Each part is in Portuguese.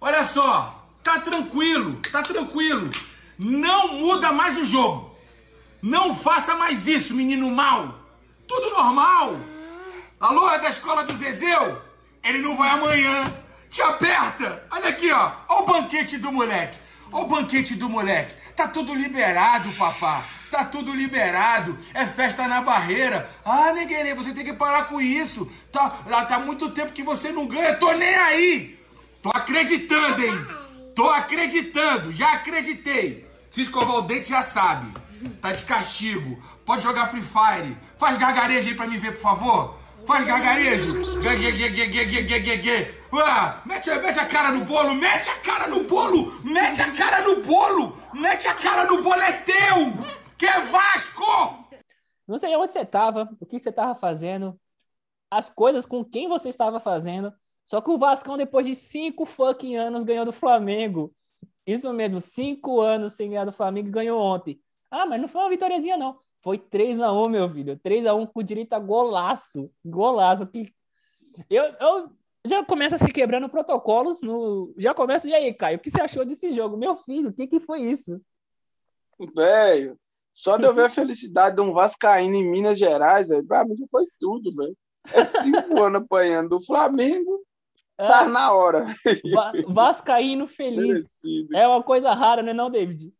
Olha só, tá tranquilo, tá tranquilo. Não muda mais o jogo. Não faça mais isso, menino mal. Tudo normal. Alô, é da escola do Zezeu? Ele não vai amanhã. Te aperta. Olha aqui, ó. Olha o banquete do moleque. Olha o banquete do moleque. Tá tudo liberado, papá. Tá tudo liberado. É festa na barreira. Ah, Neguerê, você tem que parar com isso. Tá, tá muito tempo que você não ganha. Tô nem aí. Tô acreditando, hein? Tô acreditando. Já acreditei. Se escovar o dente, já sabe. Tá de castigo. Pode jogar Free Fire. Faz gargarejo aí pra mim ver, por favor. Faz gargarejo. Ah, mete, mete a cara no bolo, mete a cara no bolo, mete a cara no bolo, mete a cara no bolo, é! Que é Vasco! Não sei onde você tava, o que você tava fazendo, as coisas com quem você estava fazendo. Só que o Vascão, depois de cinco fucking anos, ganhou do Flamengo. Isso mesmo, cinco anos sem ganhar do Flamengo ganhou ontem. Ah, mas não foi uma vitóriazinha, não. Foi 3 a 1 meu filho. 3 a 1 com direito a golaço. Golaço. Que... Eu, eu já começo a se quebrando protocolos. No... Já começo. E aí, Caio, o que você achou desse jogo? Meu filho, o que, que foi isso? Velho, só de eu ver a felicidade de um Vascaíno em Minas Gerais, velho, pra mim foi tudo, velho. É cinco anos apanhando do Flamengo. Tá ah, na hora. Va Vascaíno feliz. Merecido. É uma coisa rara, né, não, David?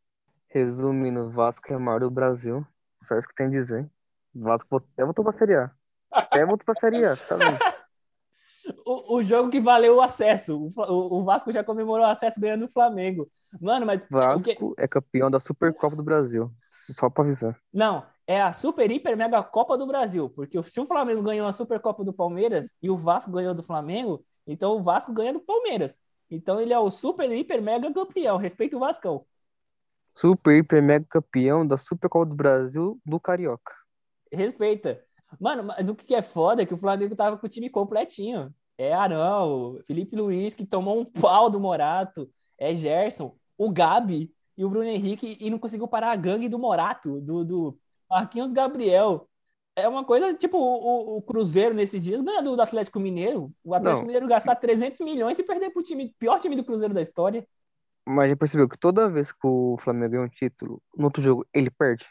Resumindo, Vasco é o maior do Brasil. Só isso que tem a dizer. Vasco até voltou pra Série A. Até voltou pra Série A, tá vendo? o, o jogo que valeu o acesso. O, o, Vasco já comemorou o acesso ganhando o Flamengo. Mano, mas. Vasco que... é campeão da Supercopa do Brasil. Só pra avisar. Não, é a Super Hiper Mega Copa do Brasil. Porque se o Flamengo ganhou a Supercopa do Palmeiras e o Vasco ganhou do Flamengo, então o Vasco ganha do Palmeiras. Então ele é o Super Hiper Mega campeão. Respeita o Vascão. Super Hiper Mega campeão da Supercopa do Brasil do Carioca. Respeita. Mano, mas o que é foda é que o Flamengo tava com o time completinho. É Arão, Felipe Luiz, que tomou um pau do Morato, é Gerson, o Gabi e o Bruno Henrique, e não conseguiu parar a gangue do Morato, do, do Marquinhos Gabriel. É uma coisa, tipo, o, o Cruzeiro nesses dias ganha do, do Atlético Mineiro. O Atlético não. Mineiro gastar 300 milhões e perder pro time, pior time do Cruzeiro da história. Mas já percebeu que toda vez que o Flamengo ganha um título, no outro jogo ele perde?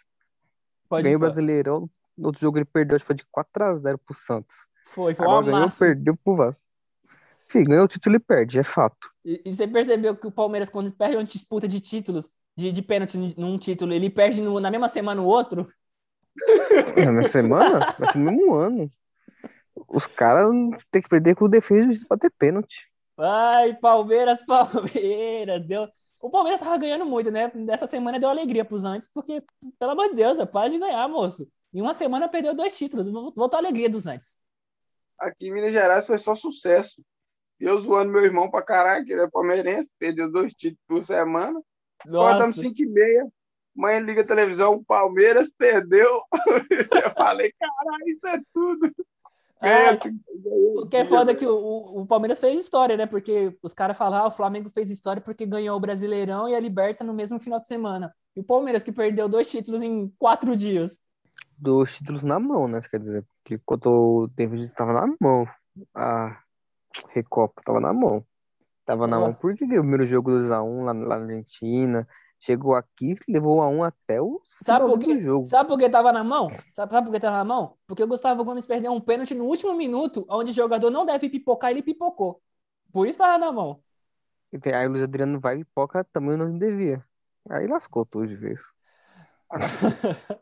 Pode Ganhou o Brasileirão, no outro jogo ele perdeu, acho que foi de 4x0 pro Santos. Foi, foi Agora ganhou, perdeu pro Vasco. Enfim, ganhou o título e perde, é fato. E, e, você percebeu que o Palmeiras, quando perde uma disputa de títulos, de, de pênalti num título, ele perde no, na mesma semana o outro? Na mesma semana? Mas no mesmo ano. Os caras têm que perder com o defesa pra ter pênalti. Ai, Palmeiras, Palmeiras, deu. O Palmeiras tava ganhando muito, né? Dessa semana deu alegria pros antes, porque, pelo amor de Deus, é paz de ganhar, moço. Em uma semana perdeu dois títulos. Voltou a alegria dos Nantes. Aqui em Minas Gerais foi só sucesso. Eu zoando meu irmão pra caralho, que ele é palmeirense, perdeu dois títulos por semana. Acordamos 5 e meia. Mãe liga a televisão, o Palmeiras perdeu. Eu falei, caralho, isso é tudo. É, o que é foda é que o, o Palmeiras fez história, né? Porque os caras falam, ah, o Flamengo fez história porque ganhou o Brasileirão e a Liberta no mesmo final de semana. E o Palmeiras que perdeu dois títulos em quatro dias dos títulos na mão, né? Quer dizer, porque quando o David estava na mão, a Recopa estava na mão. Tava na mão porque o primeiro jogo 2x1 lá, lá na Argentina. Chegou aqui, levou a um até o sabe por que, jogo. Sabe por que tava na mão? Sabe, sabe por que tava na mão? Porque o Gustavo Gomes perdeu um pênalti no último minuto, onde o jogador não deve pipocar, ele pipocou. Por isso tava na mão. Aí o Luiz Adriano vai e pipoca também não devia. Aí lascou tudo de vez.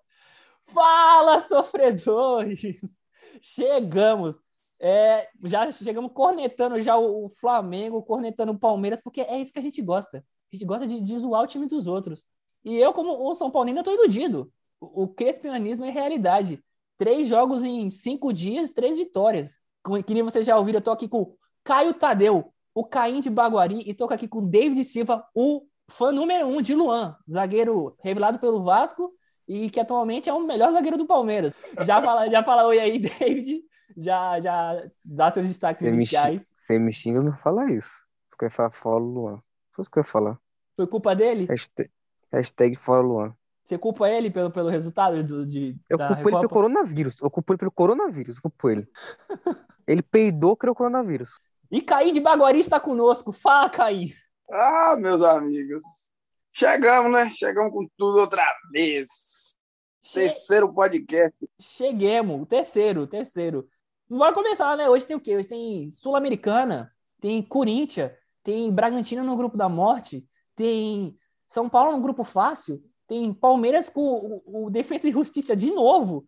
Fala, sofredores! Chegamos. É, já chegamos cornetando já o, Flamengo, cornetando o Palmeiras, porque é isso que a gente gosta. A gente gosta de, de zoar o time dos outros. E eu, como o São Paulino, estou iludido. O, o crespianismo é realidade. Três jogos em cinco dias, três vitórias. Como, que nem vocês já ouviram, eu tô aqui com Caio Tadeu, o Caim de Baguari, e tô aqui com David Silva, o fã número um de Luan, zagueiro revelado pelo Vasco e que atualmente é o melhor zagueiro do Palmeiras. Já fala, já fala oi aí, David. Já, já dá seus destaques Femi iniciais. Femichinho não fala isso. Porque falar fala Luan. Foi isso que eu ia falar. Foi culpa dele? Hashtag, hashtag fala Luan. Você culpa ele pelo, pelo resultado do, de. Eu culpo Recopa? ele pelo coronavírus. Eu culpo ele pelo coronavírus. Eu culpo ele. ele peidou, criou coronavírus. E Caim de Baguari está conosco. Fala, Caim. Ah, meus amigos. Chegamos, né? Chegamos com tudo outra vez. Che... Terceiro podcast. Cheguemos, o terceiro, o terceiro. Bora começar, né? Hoje tem o quê? Hoje tem Sul-Americana, tem Corinthians, tem Bragantino no grupo da morte, tem São Paulo no grupo fácil, tem Palmeiras com o, o Defesa e Justiça de novo.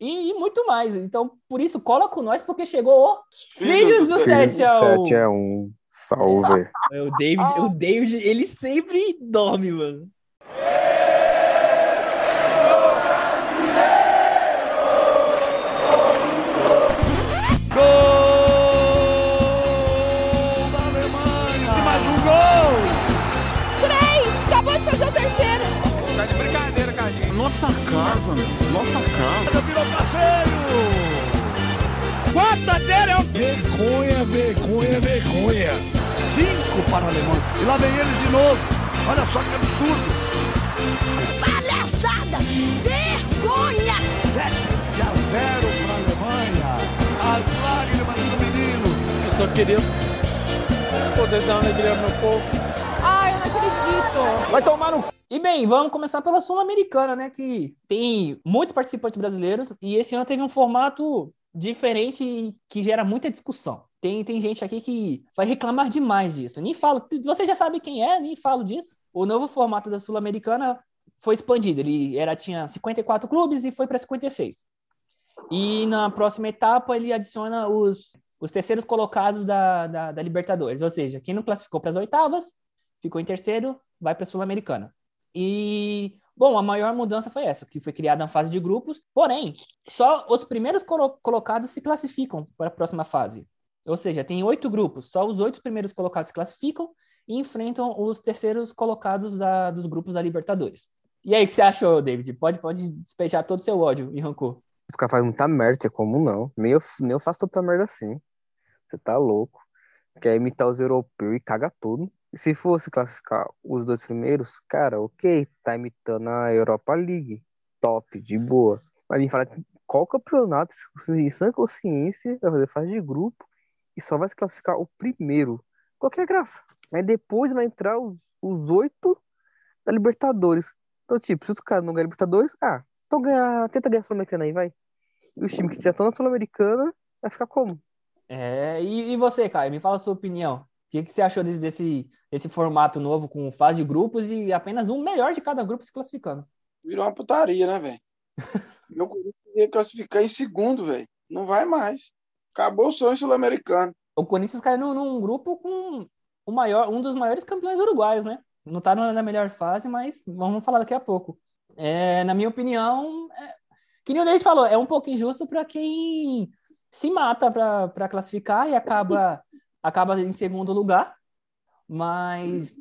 E, e, muito mais. Então, por isso, cola com nós, porque chegou o Filhos do 7x1. 7x1. Salve. É, o David, o David, ele sempre dorme, mano. Nossa casa. Virou parceiro! Quarta dele é o... Vergonha, vergonha, vergonha. Cinco para o alemão. E lá vem ele de novo. Olha só que absurdo. Palhaçada! Vergonha! 7 a 0 para a Alemanha. As lágrimas do menino. Eu só queria poder dar uma alegria ao meu povo. Ai, eu não acredito. Vai tomar no e bem, vamos começar pela Sul-Americana, né? Que tem muitos participantes brasileiros e esse ano teve um formato diferente que gera muita discussão. Tem, tem gente aqui que vai reclamar demais disso. Nem falo, você já sabe quem é, nem falo disso. O novo formato da Sul-Americana foi expandido. Ele era tinha 54 clubes e foi para 56. E na próxima etapa ele adiciona os, os terceiros colocados da, da, da Libertadores. Ou seja, quem não classificou para as oitavas, ficou em terceiro, vai para a Sul-Americana. E, bom, a maior mudança foi essa, que foi criada na fase de grupos, porém, só os primeiros colo colocados se classificam para a próxima fase. Ou seja, tem oito grupos, só os oito primeiros colocados se classificam e enfrentam os terceiros colocados da, dos grupos da Libertadores. E aí, o que você achou, David? Pode, pode despejar todo o seu ódio e rancor. Os caras fazem muita merda, como não? Nem eu, nem eu faço tanta merda assim. Você tá louco. Quer imitar os europeus e caga tudo. Se fosse classificar os dois primeiros, cara, ok, tá imitando a Europa League. Top, de boa. Mas me fala qual campeonato, em sã consciência, vai fazer fase de grupo e só vai se classificar o primeiro. Qual que é a graça? Aí depois vai entrar os, os oito da Libertadores. Então, tipo, se os caras não ganham Libertadores, ah, então ganha, tenta ganhar a Sul-Americana aí, vai. E os times que já estão na Sul-Americana vai ficar como? É, e, e você, Caio, me fala a sua opinião que, que você achou desse, desse, desse formato novo com fase de grupos e apenas um melhor de cada grupo se classificando? Virou uma putaria, né, velho? Meu Corinthians ia classificar em segundo, velho. Não vai mais. Acabou o sonho sul-americano. O Corinthians caiu num, num, grupo com o maior, um dos maiores campeões uruguaios, né? Não tá na melhor fase, mas vamos falar daqui a pouco. É, na minha opinião, é, que nem o David falou, é um pouco injusto para quem se mata para classificar e acaba acaba em segundo lugar, mas,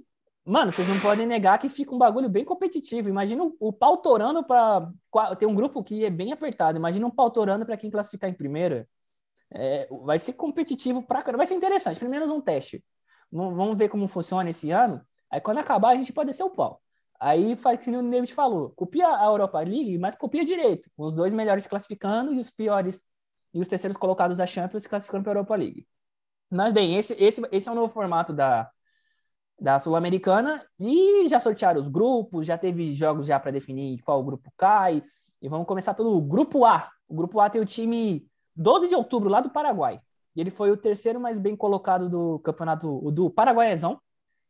mano, vocês não podem negar que fica um bagulho bem competitivo. Imagina o, pau torando para. Tem um grupo que é bem apertado. Imagina um pau torando para quem classificar em primeira. É, vai ser competitivo pra caramba. Vai ser interessante. Primeiro um teste. Vamos ver como funciona esse ano. Aí quando acabar, a gente pode descer o pau. Aí faz que o David falou. Copia a Europa League, mas copia direito. Os dois melhores classificando e os piores e os terceiros colocados da Champions classificando para a Europa League. Mas bem, esse, esse, esse é o novo formato da, da Sul-Americana e já sortearam os grupos, já teve jogos já para definir qual grupo cai. E vamos começar pelo grupo A. O grupo A tem o time 12 de outubro lá do Paraguai. Ele foi o terceiro mais bem colocado do campeonato do Paraguaiazão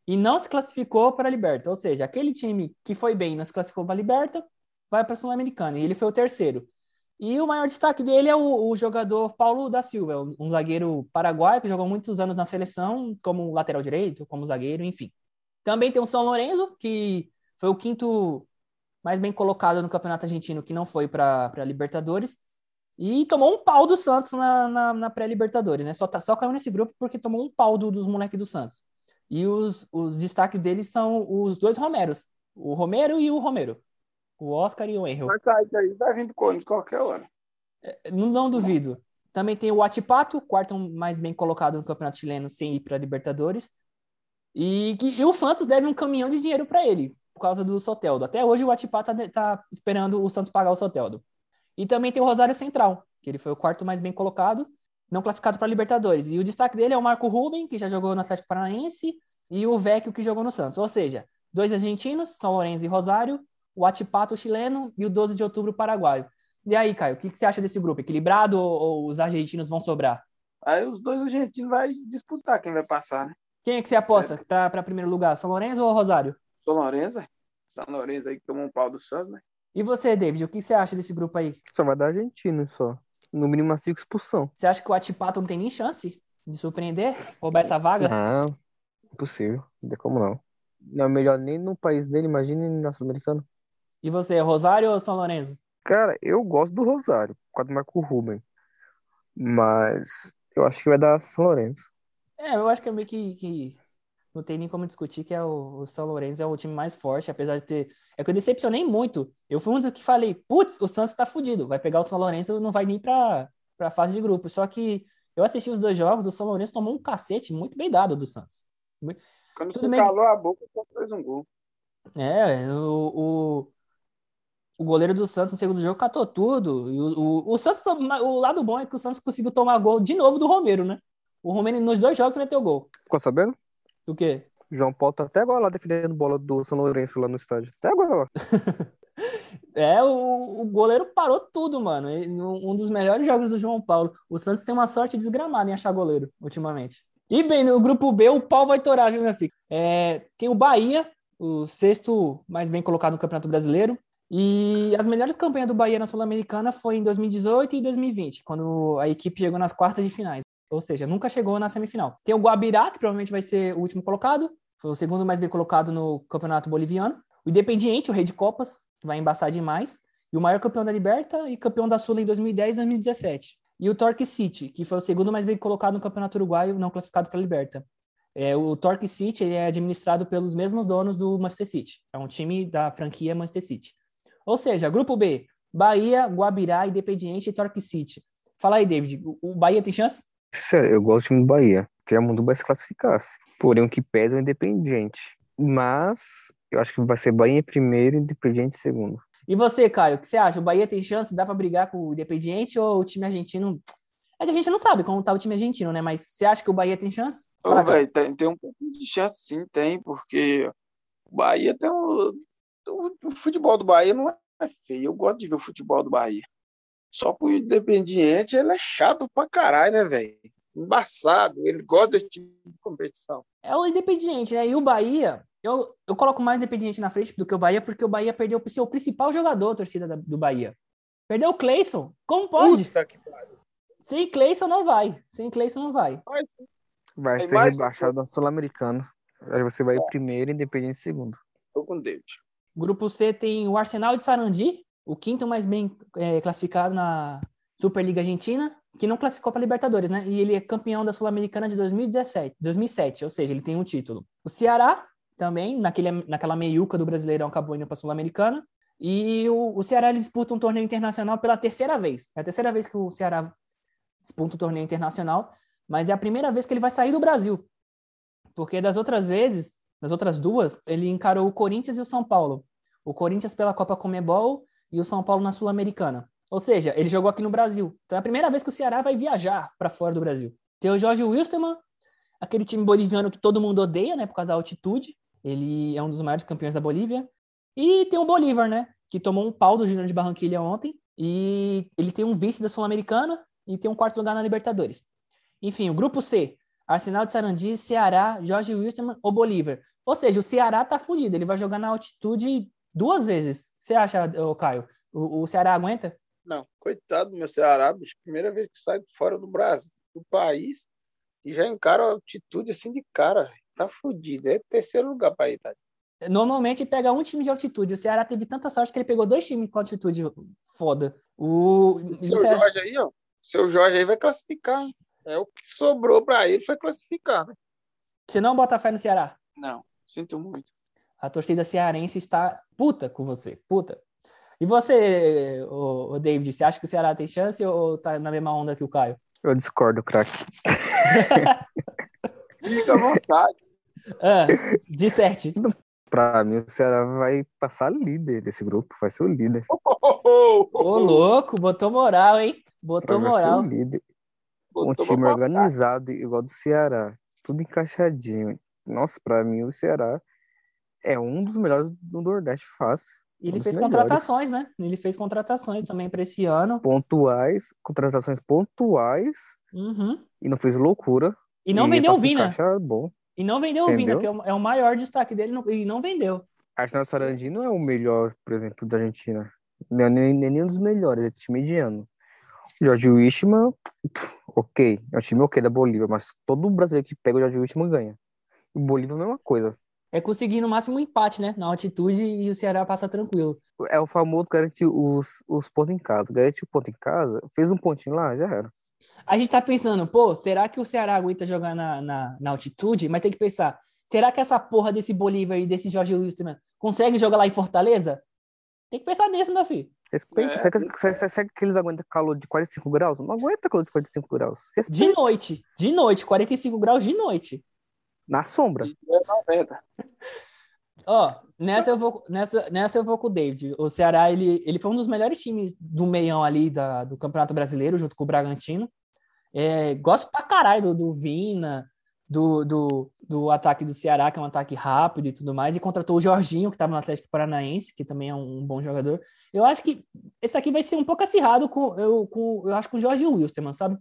e não se classificou para a Liberta. Ou seja, aquele time que foi bem e não se classificou para a Liberta vai para a Sul-Americana. E ele foi o terceiro. E o maior destaque dele é o, o jogador Paulo da Silva, um zagueiro paraguaio que jogou muitos anos na seleção, como lateral direito, como zagueiro, enfim. Também tem o São Lourenço, que foi o quinto mais bem colocado no Campeonato Argentino, que não foi para a Libertadores. E tomou um pau do Santos na, na, na pré-Libertadores, né? Só, tá, só caiu nesse grupo porque tomou um pau do, dos moleques do Santos. E os, os destaques deles são os dois Romeros, o Romero e o Romero. O Oscar e o Henry. Vai sair daí, vai vir do Corinthians qualquer hora. É, não, não duvido. Também tem o Atipato, quarto mais bem colocado no Campeonato Chileno, sem ir para Libertadores. E, e, o Santos deve um caminhão de dinheiro para ele, por causa do Soteldo. Até hoje o Atipato está tá esperando o Santos pagar o Soteldo. E também tem o Rosário Central, que ele foi o quarto mais bem colocado. não classificado para Libertadores. E o destaque dele é o Marco Ruben, que já jogou no Atlético Paranaense, e o Vecchio, que jogou no Santos. Ou seja, dois argentinos, São Lourenço e Rosário, o Atipato chileno e o 12 de outubro paraguaio. E aí, Caio, o que, que você acha desse grupo? Equilibrado ou, ou, os argentinos vão sobrar? Aí os dois argentinos vai disputar quem vai passar, né? Quem é que você aposta é. para primeiro lugar? São Lourenço ou Rosário? São Lourenço, é. São Lourenço aí que tomou um pau do Santos, né? E você, David, o que você acha desse grupo aí? Só vai dar argentino, só. No mínimo uma cinco expulsão. Você acha que o Atipato não tem nem chance de surpreender? Roubar essa vaga? Não, impossível. Não tem como não. Não é melhor nem no país dele, imagine na Sul-Americana. E você, Rosário ou São Lourenço? Cara, eu gosto do Rosário, por causa do Marco Ruben. Mas eu acho que vai dar São Lourenço. É, eu acho que é meio que, que não tem nem como discutir que é o, o São Lourenço é o time mais forte, apesar de ter. É que eu decepcionei muito. Eu fui um dos que falei, putz, o Santos tá fudido, vai pegar o São Lourenço não vai nem pra, pra fase de grupo. Só que eu assisti os dois jogos, o São Lourenço tomou um cacete muito bem dado do Santos. Quando Tudo você meio... calou a boca, o fez um gol. É, o, o, o goleiro do Santos no segundo jogo catou tudo. E o, o, o, Santos, o lado bom é que o Santos conseguiu tomar gol de novo do Romero, né? O Romero nos dois jogos meteu gol. Ficou sabendo? Do quê? João Paulo tá até agora lá defendendo bola do São Lourenço lá no estádio. Até agora. é, o, o, goleiro parou tudo, mano. Um dos melhores jogos do João Paulo. O Santos tem uma sorte desgramada em achar goleiro, ultimamente. E bem, no grupo B, o pau vai torar, viu, minha filha? É, tem o Bahia, o sexto mais bem colocado no Campeonato Brasileiro. E as melhores campanhas do Bahia na Sul-Americana foi em 2018 e 2020, quando a equipe chegou nas quartas de finais. Ou seja, nunca chegou na semifinal. Tem o Guabirá, que provavelmente vai ser o último colocado. Foi o segundo mais bem colocado no Campeonato Boliviano. O Independiente, o rei de Copas, vai embaçar demais. E o maior campeão da Liberta e campeão da Sul em 2010 e 2017. E o Torque City, que foi o segundo mais bem colocado no Campeonato Uruguaio, não classificado para a Liberta. É, o Torque City é administrado pelos mesmos donos do Manchester City. É um time da franquia Manchester City. Ou seja, Grupo B, Bahia, Guabirá, Independiente e Torque City. Fala aí, David, o Bahia tem chance? Sério, eu gosto do time do Bahia. Queria muito vai se classificasse. Porém, o que pesa é o Independiente. Mas eu acho que vai ser Bahia primeiro e Independiente segundo. E você, Caio, o que você acha? O Bahia tem chance? Dá para brigar com o Independiente ou o time argentino? É que a gente não sabe como tá o time argentino, né? Mas você acha que o Bahia tem chance? Ô, velho, tem, tem um pouco de chance, sim, tem, porque o Bahia tem um. O futebol do Bahia não é feio. Eu gosto de ver o futebol do Bahia. Só que o Independiente, ele é chato pra caralho, né, velho? Embaçado. Ele gosta desse tipo de competição. É o Independiente, né? E o Bahia, eu, eu coloco mais Independiente na frente do que o Bahia, porque o Bahia perdeu o seu principal jogador, torcida da, do Bahia. Perdeu o Cleison. Como pode? Puta que pariu. Sem Cleison não vai. Sem Cleison não vai. Vai ser rebaixado na Sul-Americana. Aí você vai é. primeiro, Independente segundo. Tô com David. Grupo C tem o Arsenal de Sarandi, o quinto mais bem é, classificado na Superliga Argentina, que não classificou para Libertadores, né? E ele é campeão da Sul-Americana de 2017, 2007, ou seja, ele tem um título. O Ceará também, naquele, naquela meiuca do Brasileirão, acabou indo para a Sul-Americana. E o, o Ceará disputa um torneio internacional pela terceira vez. É a terceira vez que o Ceará disputa um torneio internacional, mas é a primeira vez que ele vai sair do Brasil. Porque das outras vezes, das outras duas, ele encarou o Corinthians e o São Paulo. O Corinthians pela Copa Comebol e o São Paulo na Sul-Americana. Ou seja, ele jogou aqui no Brasil. Então é a primeira vez que o Ceará vai viajar para fora do Brasil. Tem o Jorge Wilstermann, aquele time boliviano que todo mundo odeia, né, por causa da altitude. Ele é um dos maiores campeões da Bolívia. E tem o Bolívar, né, que tomou um pau do Júnior de Barranquilha ontem. E ele tem um vice da Sul-Americana e tem um quarto lugar na Libertadores. Enfim, o grupo C, Arsenal de Sarandi, Ceará, Jorge Wilstermann ou Bolívar. Ou seja, o Ceará tá fudido, ele vai jogar na altitude duas vezes. Você acha, Caio? O, o Ceará aguenta? Não, coitado do meu Ceará, bicho. Primeira vez que sai fora do Brasil, do país, e já encara a altitude assim de cara. Tá fudido. É terceiro lugar para ir, tá? Normalmente pega um time de altitude. O Ceará teve tanta sorte que ele pegou dois times com altitude foda. O seu Ceará... Jorge aí, ó. Seu Jorge aí vai classificar. Hein? É o que sobrou para ele foi classificar. Né? Você não bota fé no Ceará? Não, sinto muito. A torcida cearense está puta com você, puta. E você, o, David, você acha que o Ceará tem chance ou tá na mesma onda que o Caio? Eu discordo, craque. Fica à vontade. Ah, de sete. Pra mim, o Ceará vai passar líder desse grupo, vai ser o líder. Ô, louco, botou moral, hein? Botou moral. Um time organizado, igual do Ceará. Tudo encaixadinho. Nossa, pra mim o Ceará é um dos melhores do Nordeste fácil. E ele Um fez melhores. contratações, né? Ele fez contratações também para esse ano. Pontuais, contratações pontuais. Uhum. E não fez loucura. E não E vendeu o pra se Vina. bom. E não vendeu o Vina, que é o, é o maior destaque dele, não- e não vendeu. Arsenal Sarandi não é o melhor, por exemplo, da Argentina. Não é nem, nem nenhum dos melhores, é time mediano. Jorge Wichmann, ok, é um time ok da Bolívia, mas todo brasileiro que pega o Jorge Wichmann ganha. O Bolívia é a mesma coisa. É conseguir no máximo um empate, né? Na altitude e o Ceará passa tranquilo. É o famoso garantir os, os pontos em casa. Garantiu o ponto em casa, fez um pontinho lá, já era. A gente tá pensando, pô, será que o Ceará aguenta jogar na, na, na altitude? Mas tem que pensar, será que essa porra desse Bolívar e desse Jorge Wilstermann consegue jogar lá em Fortaleza? Tem que pensar nisso, meu filho. Respeita. É. Será, que, será, será que eles aguentam calor de 45 graus? Não aguenta calor de 45 graus. De Respeita. noite, de noite, 45 graus de noite. Na sombra. É 90. Ó, nessa eu vou, nessa, nessa eu vou com o David. O Ceará, ele, ele foi um dos melhores times do meião ali da, do Campeonato Brasileiro, junto com o Bragantino. É, gosto pra caralho do, do Vina, do, do, do ataque do Ceará, que é um ataque rápido e tudo mais, e contratou o Jorginho, que estava no Atlético Paranaense, que também é um, bom jogador. Eu acho que esse aqui vai ser um pouco acirrado com, eu, com, eu acho, com o Jorge Wilstermann, sabe?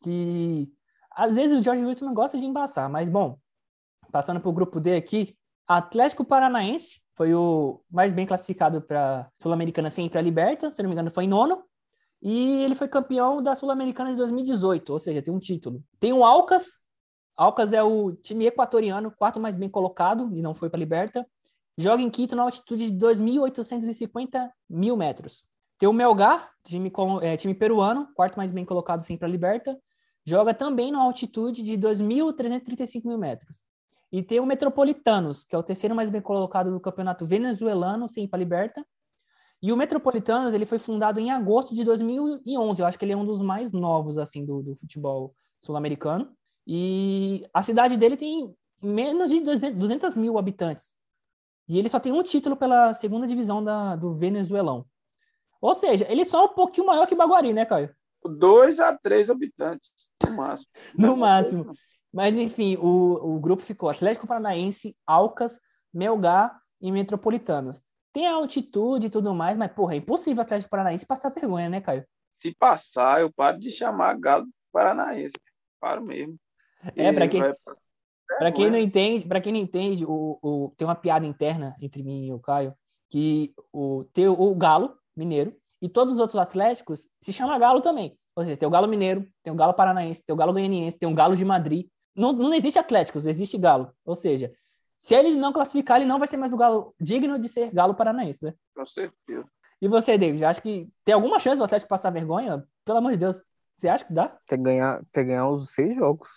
Que às vezes o Jorge Wilstermann gosta de embaçar, mas bom, passando para o grupo D aqui, Atlético Paranaense foi o mais bem classificado para Sul-Americana sem ir para Liberta, se não me engano foi em nono, e ele foi campeão da Sul-Americana de 2018, ou seja, tem um título. Tem o Alcas, Alcas é o time equatoriano, quarto mais bem colocado, e não foi para a Liberta, joga em Quito na altitude de 2.850 mil metros. Tem o Melgar, time, é, time peruano, quarto mais bem colocado sem ir para a Liberta, joga também na altitude de 2.335 mil metros. E tem o Metropolitanos, que é o terceiro mais bem colocado do campeonato venezuelano, sem ir para a Liberta. E o Metropolitanos, ele foi fundado em agosto de 2011. Eu acho que ele é um dos mais novos, assim, do, do futebol sul-americano. E a cidade dele tem menos de 200 200 mil habitantes. E ele só tem um título pela segunda divisão da, do Venezuelão. Ou seja, ele só é um pouquinho maior que Baguari, né, Caio? Dois a três habitantes, no máximo. No máximo. Mas, enfim, o, o grupo ficou Atlético Paranaense, Alcas, Melgar e Metropolitanos. Tem a altitude e tudo mais, mas, porra, é impossível o Atlético Paranaense passar vergonha, né, Caio? Se passar, eu paro de chamar Galo Paranaense. Paro mesmo. É, pra E quem- vai- Pra quem Vergonha. não entende, para quem não entende, o, o- tem uma piada interna entre mim e o Caio, que o, tem o, o Galo Mineiro e todos os outros Atléticos se chama Galo também. Ou seja, tem o Galo Mineiro, tem o Galo Paranaense, tem o Galo Goianiense, tem o Galo de Madrid. Não, não existe Atléticos, existe Galo. Ou seja, se ele não classificar, ele não vai ser mais o Galo digno de ser Galo Paranaense, né? Com certeza. E você, David, acha que tem alguma chance do Atlético passar vergonha? Pelo amor de Deus, você acha que dá? Tem que ganhar, tem que ganhar os seis jogos.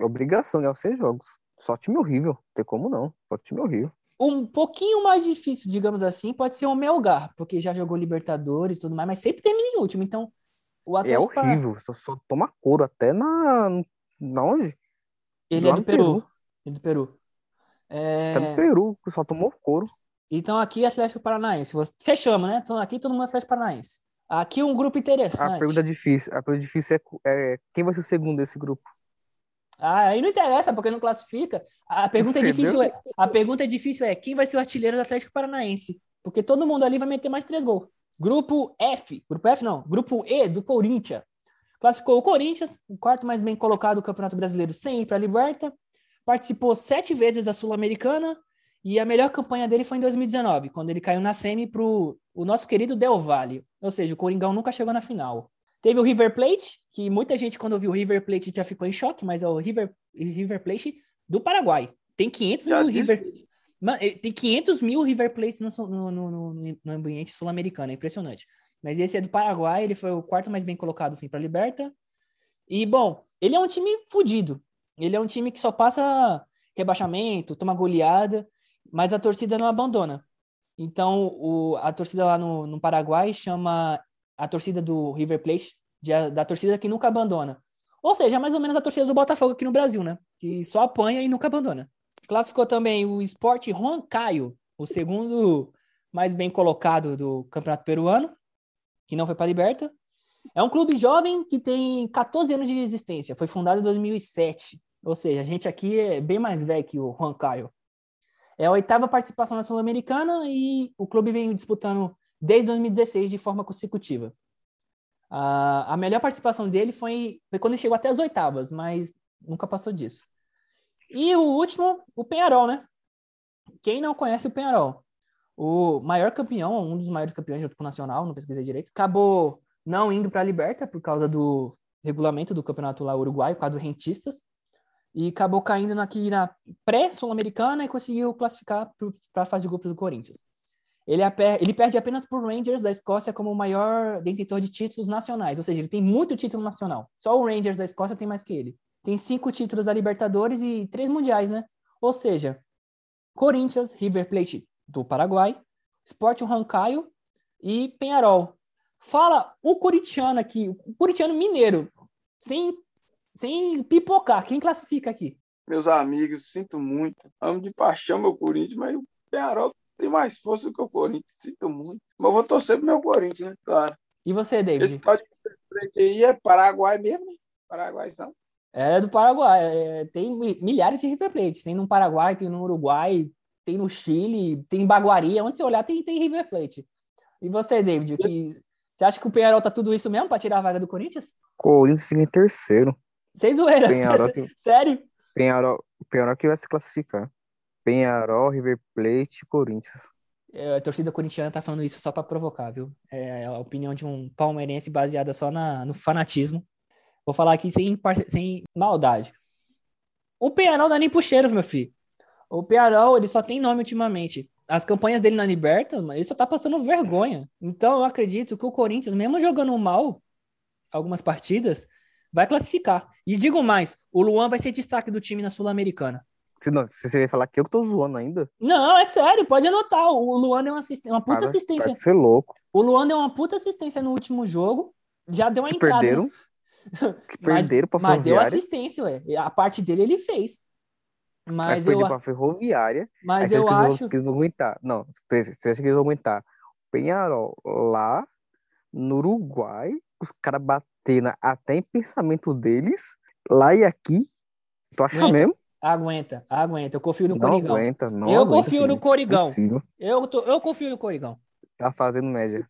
Obrigação ganhar os seis jogos. Só time horrível. Não tem como não. Só time horrível. Um pouquinho mais difícil, digamos assim, pode ser o Melgar, porque já jogou Libertadores e tudo mais, mas sempre termina em último. Então, o É Atlético Parana- horrível. Só, só toma couro até na. Na onde? Ele é Lá do no Peru. Peru. Ele é do Peru. É, Até no Peru, só tomou couro. Então, aqui Atlético Paranaense. Você chama, né? Então, aqui todo mundo é Atlético Paranaense. Aqui um grupo A interessante. pergunta é difícil. A pergunta difícil é, é quem vai ser o segundo desse grupo? Ah, aí não interessa, porque não classifica. A pergunta é Entendeu? difícil é, a pergunta é difícil é quem vai ser o artilheiro do Atlético Paranaense? Porque todo mundo ali vai meter mais três gols. Grupo F, grupo F não, grupo E do Corinthians. Classificou o Corinthians, o quarto mais bem colocado do Campeonato Brasileiro sem ir para a Liberta. Participou sete vezes da Sul-Americana e a melhor campanha dele foi em 2019, quando ele caiu na semi para o nosso querido Del Valle. Ou seja, o Coringão nunca chegou na final. Teve o River Plate, que muita gente, quando viu o River Plate, já ficou em choque, mas é o River, River Plate do Paraguai. Tem 500 Já mil disse. River... Tem 500 mil River Plates no, no, no, no- ambiente sul-americano, é impressionante. Mas esse é do Paraguai, ele foi o quarto mais bem colocado assim, para a Liberta. E, bom, ele é um time fudido. Ele é um time que só passa rebaixamento, toma goleada, mas a torcida não abandona. Então, o, a torcida lá no, no Paraguai chama a torcida do River Plate de da torcida que nunca abandona. Ou seja, é mais ou menos a torcida do Botafogo aqui no Brasil, né? Que só apanha e nunca abandona. Classificou também o Sport Huancayo, o segundo mais bem colocado do Campeonato Peruano, que não foi para a Liberta. É um clube jovem que tem 14 anos de existência. Foi fundado em 2007. Ou seja, a gente aqui é bem mais velho que o Juan Caio. É a oitava participação na Sul-Americana e o clube vem disputando desde 2016 de forma consecutiva. Uh, a melhor participação dele foi, foi quando ele chegou até as oitavas, mas nunca passou disso. E o último, o Penharol, né? Quem não conhece o Penharol? O maior campeão, um dos maiores campeões do nacional, não pesquisei direito, acabou não indo para a Liberta por causa do regulamento do campeonato lá uruguaio, dos rentistas, e acabou caindo aqui na pré-sul-americana e conseguiu classificar para a fase de grupos do Corinthians. Ele, ele perde apenas por Rangers da Escócia como o maior detentor de títulos nacionais, ou seja, ele tem muito título nacional. Só o Rangers da Escócia tem mais que ele. Tem cinco títulos da Libertadores e três mundiais, né? Ou seja, Corinthians, River Plate do Paraguai, Sport Rancaio e Penharol. Fala o corintiano aqui, o corintiano mineiro, sem, sem pipocar. Quem classifica aqui? Meus amigos, sinto muito. Amo de paixão meu Corinthians, mas o Penharol tem mais força do que o Corinthians. Sinto muito. Mas vou torcer pro meu Corinthians, né? Claro. E você, David? Esse tal de aí é Paraguai mesmo, né? Paraguai são. É do Paraguai. É, tem milhares de River Plates. Tem no Paraguai, tem no Uruguai, tem no Chile, tem em Baguari. Onde você olhar, tem, tem River Plate. E você, David? Que, você acha que o Penharol tá tudo isso mesmo para tirar a vaga do Corinthians? Corinthians fica em terceiro. Sem zoeira. Penharol que... Sério? Penharol, Penharol que vai se classificar. Penharol, River Plate e Corinthians. É, a torcida corintiana tá falando isso só para provocar, viu? É a opinião de um palmeirense baseada só na, no fanatismo. Vou falar aqui sem, sem maldade. O Penharol dá nem cheiro, meu filho. O Penharol, ele só tem nome ultimamente. As campanhas dele na Liberta, ele só tá passando vergonha. Então eu acredito que o Corinthians, mesmo jogando mal algumas partidas, vai classificar. E digo mais, o Luan vai ser destaque do time na Sul-Americana. Se, não, se você vai falar que eu que tô zoando ainda. Não, é sério, pode anotar. O Luan deu uma, uma puta assistência. Vai ser louco. O Luan deu uma puta assistência no último jogo. Já deu uma que entrada. Perderam. Né? Que perderam mas, pra Mas deu assistência, ué. A parte dele ele fez. Mas foi eu, pra ferroviária. mas eu acho. Que eles vão aguentar. Não, você acha que eles vão aguentar? Penharol lá no Uruguai, os caras batendo até em pensamento deles, lá e aqui. Tu acha Aguenta. mesmo? Aguenta, aguenta. Eu confio no Não Corigão. aguenta, não eu aguenta, confio no. Corigão. Eu, tô, eu confio no Corigão. Tá fazendo média.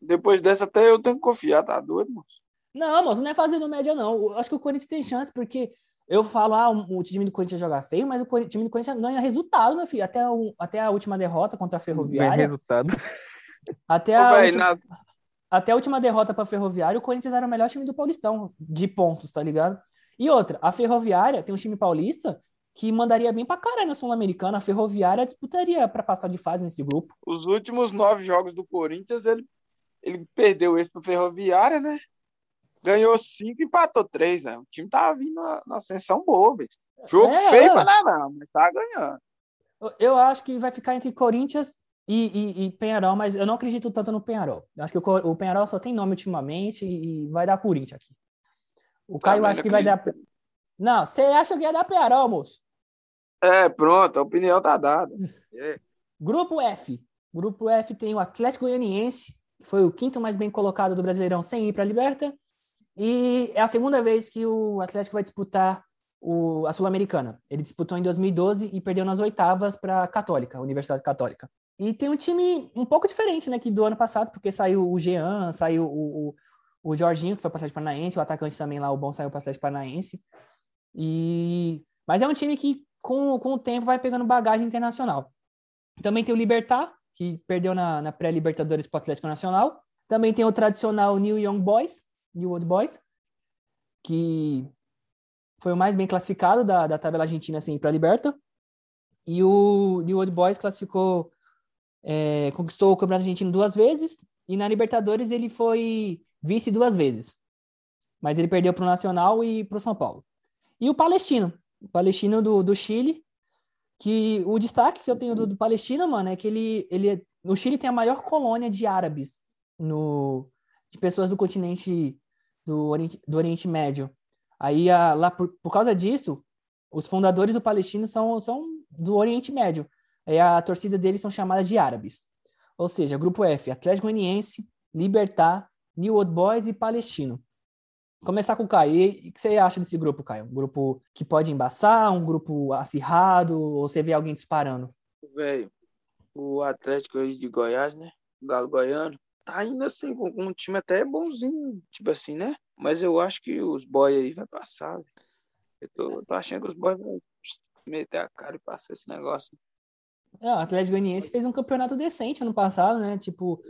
Depois dessa, até eu tenho que confiar, tá doido, moço? Não, moço, não é fazendo média, não. Eu acho que o Corinthians tem chance, porque eu falo, ah, o time do Corinthians joga feio, mas o time do Corinthians ganha resultado, meu filho. Até, o- até a última derrota contra a Bem Ferroviária. resultado. Até Ô, a, véi, última, na- até a última derrota para a Ferroviária, o Corinthians era o melhor time do Paulistão, de pontos, tá ligado? E outra, a Ferroviária tem um time paulista que mandaria bem pra caralho na Sul-Americana. A Ferroviária disputaria para passar de fase nesse grupo. Os últimos nove jogos do Corinthians, ele, ele perdeu esse pro Ferroviária, né? Ganhou cinco e empatou três, né? O time tava vindo na, na ascensão boa, bicho. Jogo É, feio é. pra lá, não, mas tava ganhando. Eu- acho que vai ficar entre Corinthians e, e, e Penharol, mas eu não acredito tanto no Penharol. Eu acho que o, o Penharol só tem nome ultimamente e, e vai dar Corinthians aqui. O Caio Também acha que vai dar. Não, você acha que ia dar Penharol, moço? É, pronto, a opinião tá dada. É. Grupo F. Grupo F tem o Atlético Goianiense, que foi o quinto mais bem colocado do Brasileirão sem ir para a Liberta. E é a segunda vez que o Atlético vai disputar o, a Sul-Americana. Ele disputou em 2012 e perdeu nas oitavas para a Católica, Universidade Católica. E tem um time um pouco diferente né, que do ano passado, porque saiu o Jean, saiu o, o, o Jorginho, que foi para o Paranaense, o atacante também lá, o bom, saiu para o Atlético Paranaense. E... Mas é um time que, com, com o tempo, vai pegando bagagem internacional. Também tem o Libertar, que perdeu na, na pré-Libertadores para o Atlético Nacional. Também tem o tradicional New Young Boys, New Old Boys, que foi o mais bem classificado da, da tabela argentina assim, para a Liberta. E o New Old Boys classificou, é, conquistou o Campeonato Argentino duas vezes, e na Libertadores ele foi vice duas vezes. Mas ele perdeu para o Nacional e para o São Paulo. E o Palestino, o Palestino do, do Chile, que o destaque que eu tenho do, do mano, é que ele, ele o Chile tem a maior colônia de árabes no de pessoas do continente do Oriente, do Oriente Médio. Aí a, lá por, por causa disso, os fundadores do Palestino são, são do Oriente Médio. Aí a torcida deles são chamadas de árabes. Ou seja, grupo F, Atlético Goianiense, Libertar, New Old Boys e Palestino. Começar com o Caio. E o que você acha desse grupo, Caio? Um grupo que pode embaçar, um grupo acirrado, ou você vê alguém disparando? Velho, o Atlético aí de Goiás, né? O Galo Goiano, tá indo assim, com, um time até bonzinho, tipo assim, né? Mas eu acho que os boys aí vai passar. véio. Eu tô, tô achando que os boys vão meter a cara e passar esse negócio. É, o Atlético Goianiense fez um campeonato decente ano passado, né? Tipo,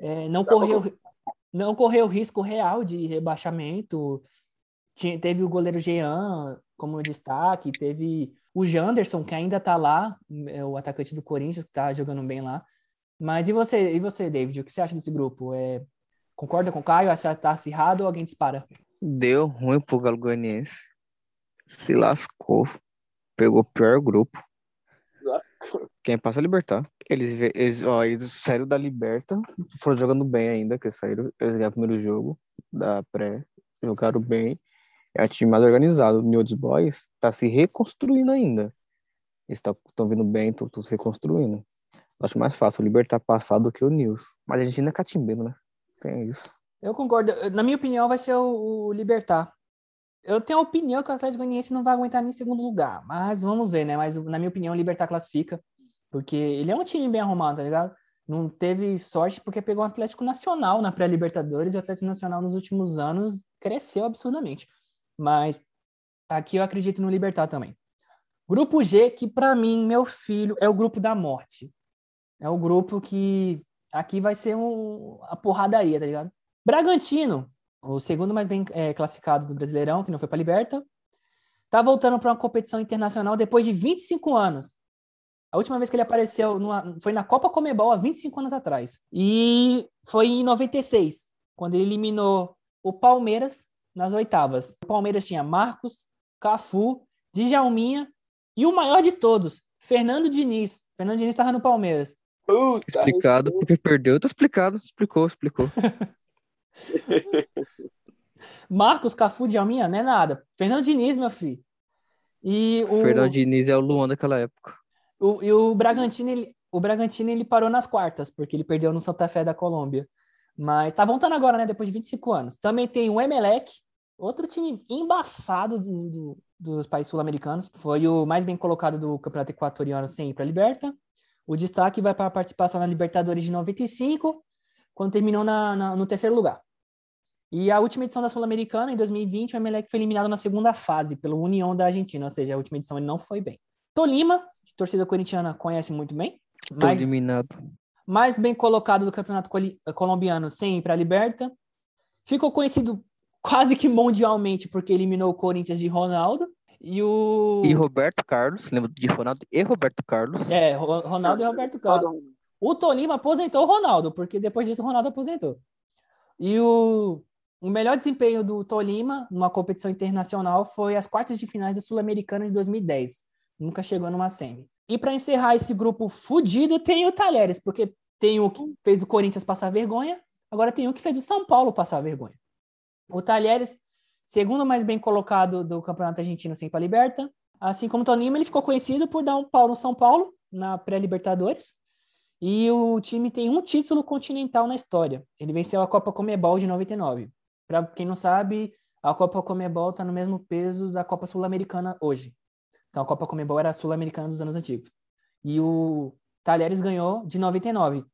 é, não Tá correu não correu risco real de rebaixamento. Tinha- teve o goleiro Jean como destaque, teve o Janderson, que ainda tá lá, é o atacante do Corinthians, que tá jogando bem lá. Mas e você, e você, David? O que você acha desse grupo? É, concorda com o Caio? Acha que tá acirrado ou alguém dispara? Deu ruim pro Galo. Se lascou. Pegou o pior grupo. Quem passa é Libertar. Eles, eles, ó, eles saíram da Liberta, foram jogando bem ainda, que saíram, eles ganharam o primeiro jogo da pré, jogaram bem. É um time mais organizado. O New Old Boys tá se reconstruindo ainda. Eles estão vindo bem, estão se reconstruindo. Acho mais fácil o Libertar passar do que o News. Mas a gente ainda é catimbeiro, né? Tem isso. Eu concordo. Na minha opinião, vai ser o, o Libertar. Eu tenho a opinião que o Atlético Goianiense não vai aguentar nem em segundo lugar, mas vamos ver, né? Mas na minha opinião, o Libertar classifica, porque ele é um time bem arrumado, tá ligado? Não teve sorte porque pegou o Atlético Nacional na pré-Libertadores e o Atlético Nacional nos últimos anos cresceu absurdamente. Mas aqui eu acredito no Libertar também. Grupo G, que pra mim, meu filho, é o grupo da morte. É o grupo que aqui vai ser um, a porradaria, tá ligado? Bragantino, o segundo mais bem é, classificado do Brasileirão, que não foi para Liberta, tá voltando para uma competição internacional depois de 25 anos. A última vez que ele apareceu numa- foi na Copa Comebol há 25 anos atrás. E foi em 96, quando ele eliminou o Palmeiras nas oitavas. O Palmeiras tinha Marcos, Cafu, Djalminha e o maior de todos, Fernando Diniz. Fernando Diniz estava no Palmeiras. Puta, Explicado, porque perdeu, tá explicado. Explicou, explicou. Marcos, Cafu, Djalminha, não é nada. Fernando Diniz, meu filho. E o, Fernando Diniz é o Luan daquela época. o, e o Bragantino, ele, o Bragantino, ele parou nas quartas, porque ele perdeu no Santa Fé da Colômbia. Mas tá voltando agora, né? Depois de 25 anos. Também tem o Emelec, outro time embaçado do- do- dos países sul-americanos. Foi o mais bem colocado do Campeonato Equatoriano sem ir pra Liberta. O destaque vai para a participação na Libertadores de 95, quando terminou na- na- no terceiro lugar. E a última edição da Sul-Americana, em 2020, o Emelec foi eliminado na segunda fase pelo União da Argentina, ou seja, a última edição ele não foi bem. Tolima, que a torcida corintiana conhece muito bem, mas eliminado. mais bem colocado do campeonato coli- colombiano sem ir para a Liberta. Ficou conhecido quase que mundialmente porque eliminou o Corinthians de Ronaldo. E o. E Roberto Carlos, lembra de Ronaldo e Roberto Carlos. É, Ro- Ronaldo e Roberto Carlos. O Tolima aposentou o Ronaldo, porque depois disso o Ronaldo aposentou. E o, o melhor desempenho do Tolima numa competição internacional foi as quartas de finais da Sul-Americana de 2010. Nunca chegou numa semi. E para encerrar esse grupo fudido, tem o Talheres, porque tem o que fez o Corinthians passar vergonha, agora tem o que fez o São Paulo passar vergonha. O Talheres, segundo mais bem colocado do Campeonato Argentino sem para Liberta, assim como o Tolima, ele ficou conhecido por dar um pau no São Paulo na pré-Libertadores. E o time tem um título continental na história. Ele venceu a Copa Comebol de 99. Para quem não sabe, a Copa Comebol está no mesmo peso da Copa Sul-Americana hoje. Então a Copa Comebol era a Sul-Americana dos anos antigos. E o Talheres ganhou de 99.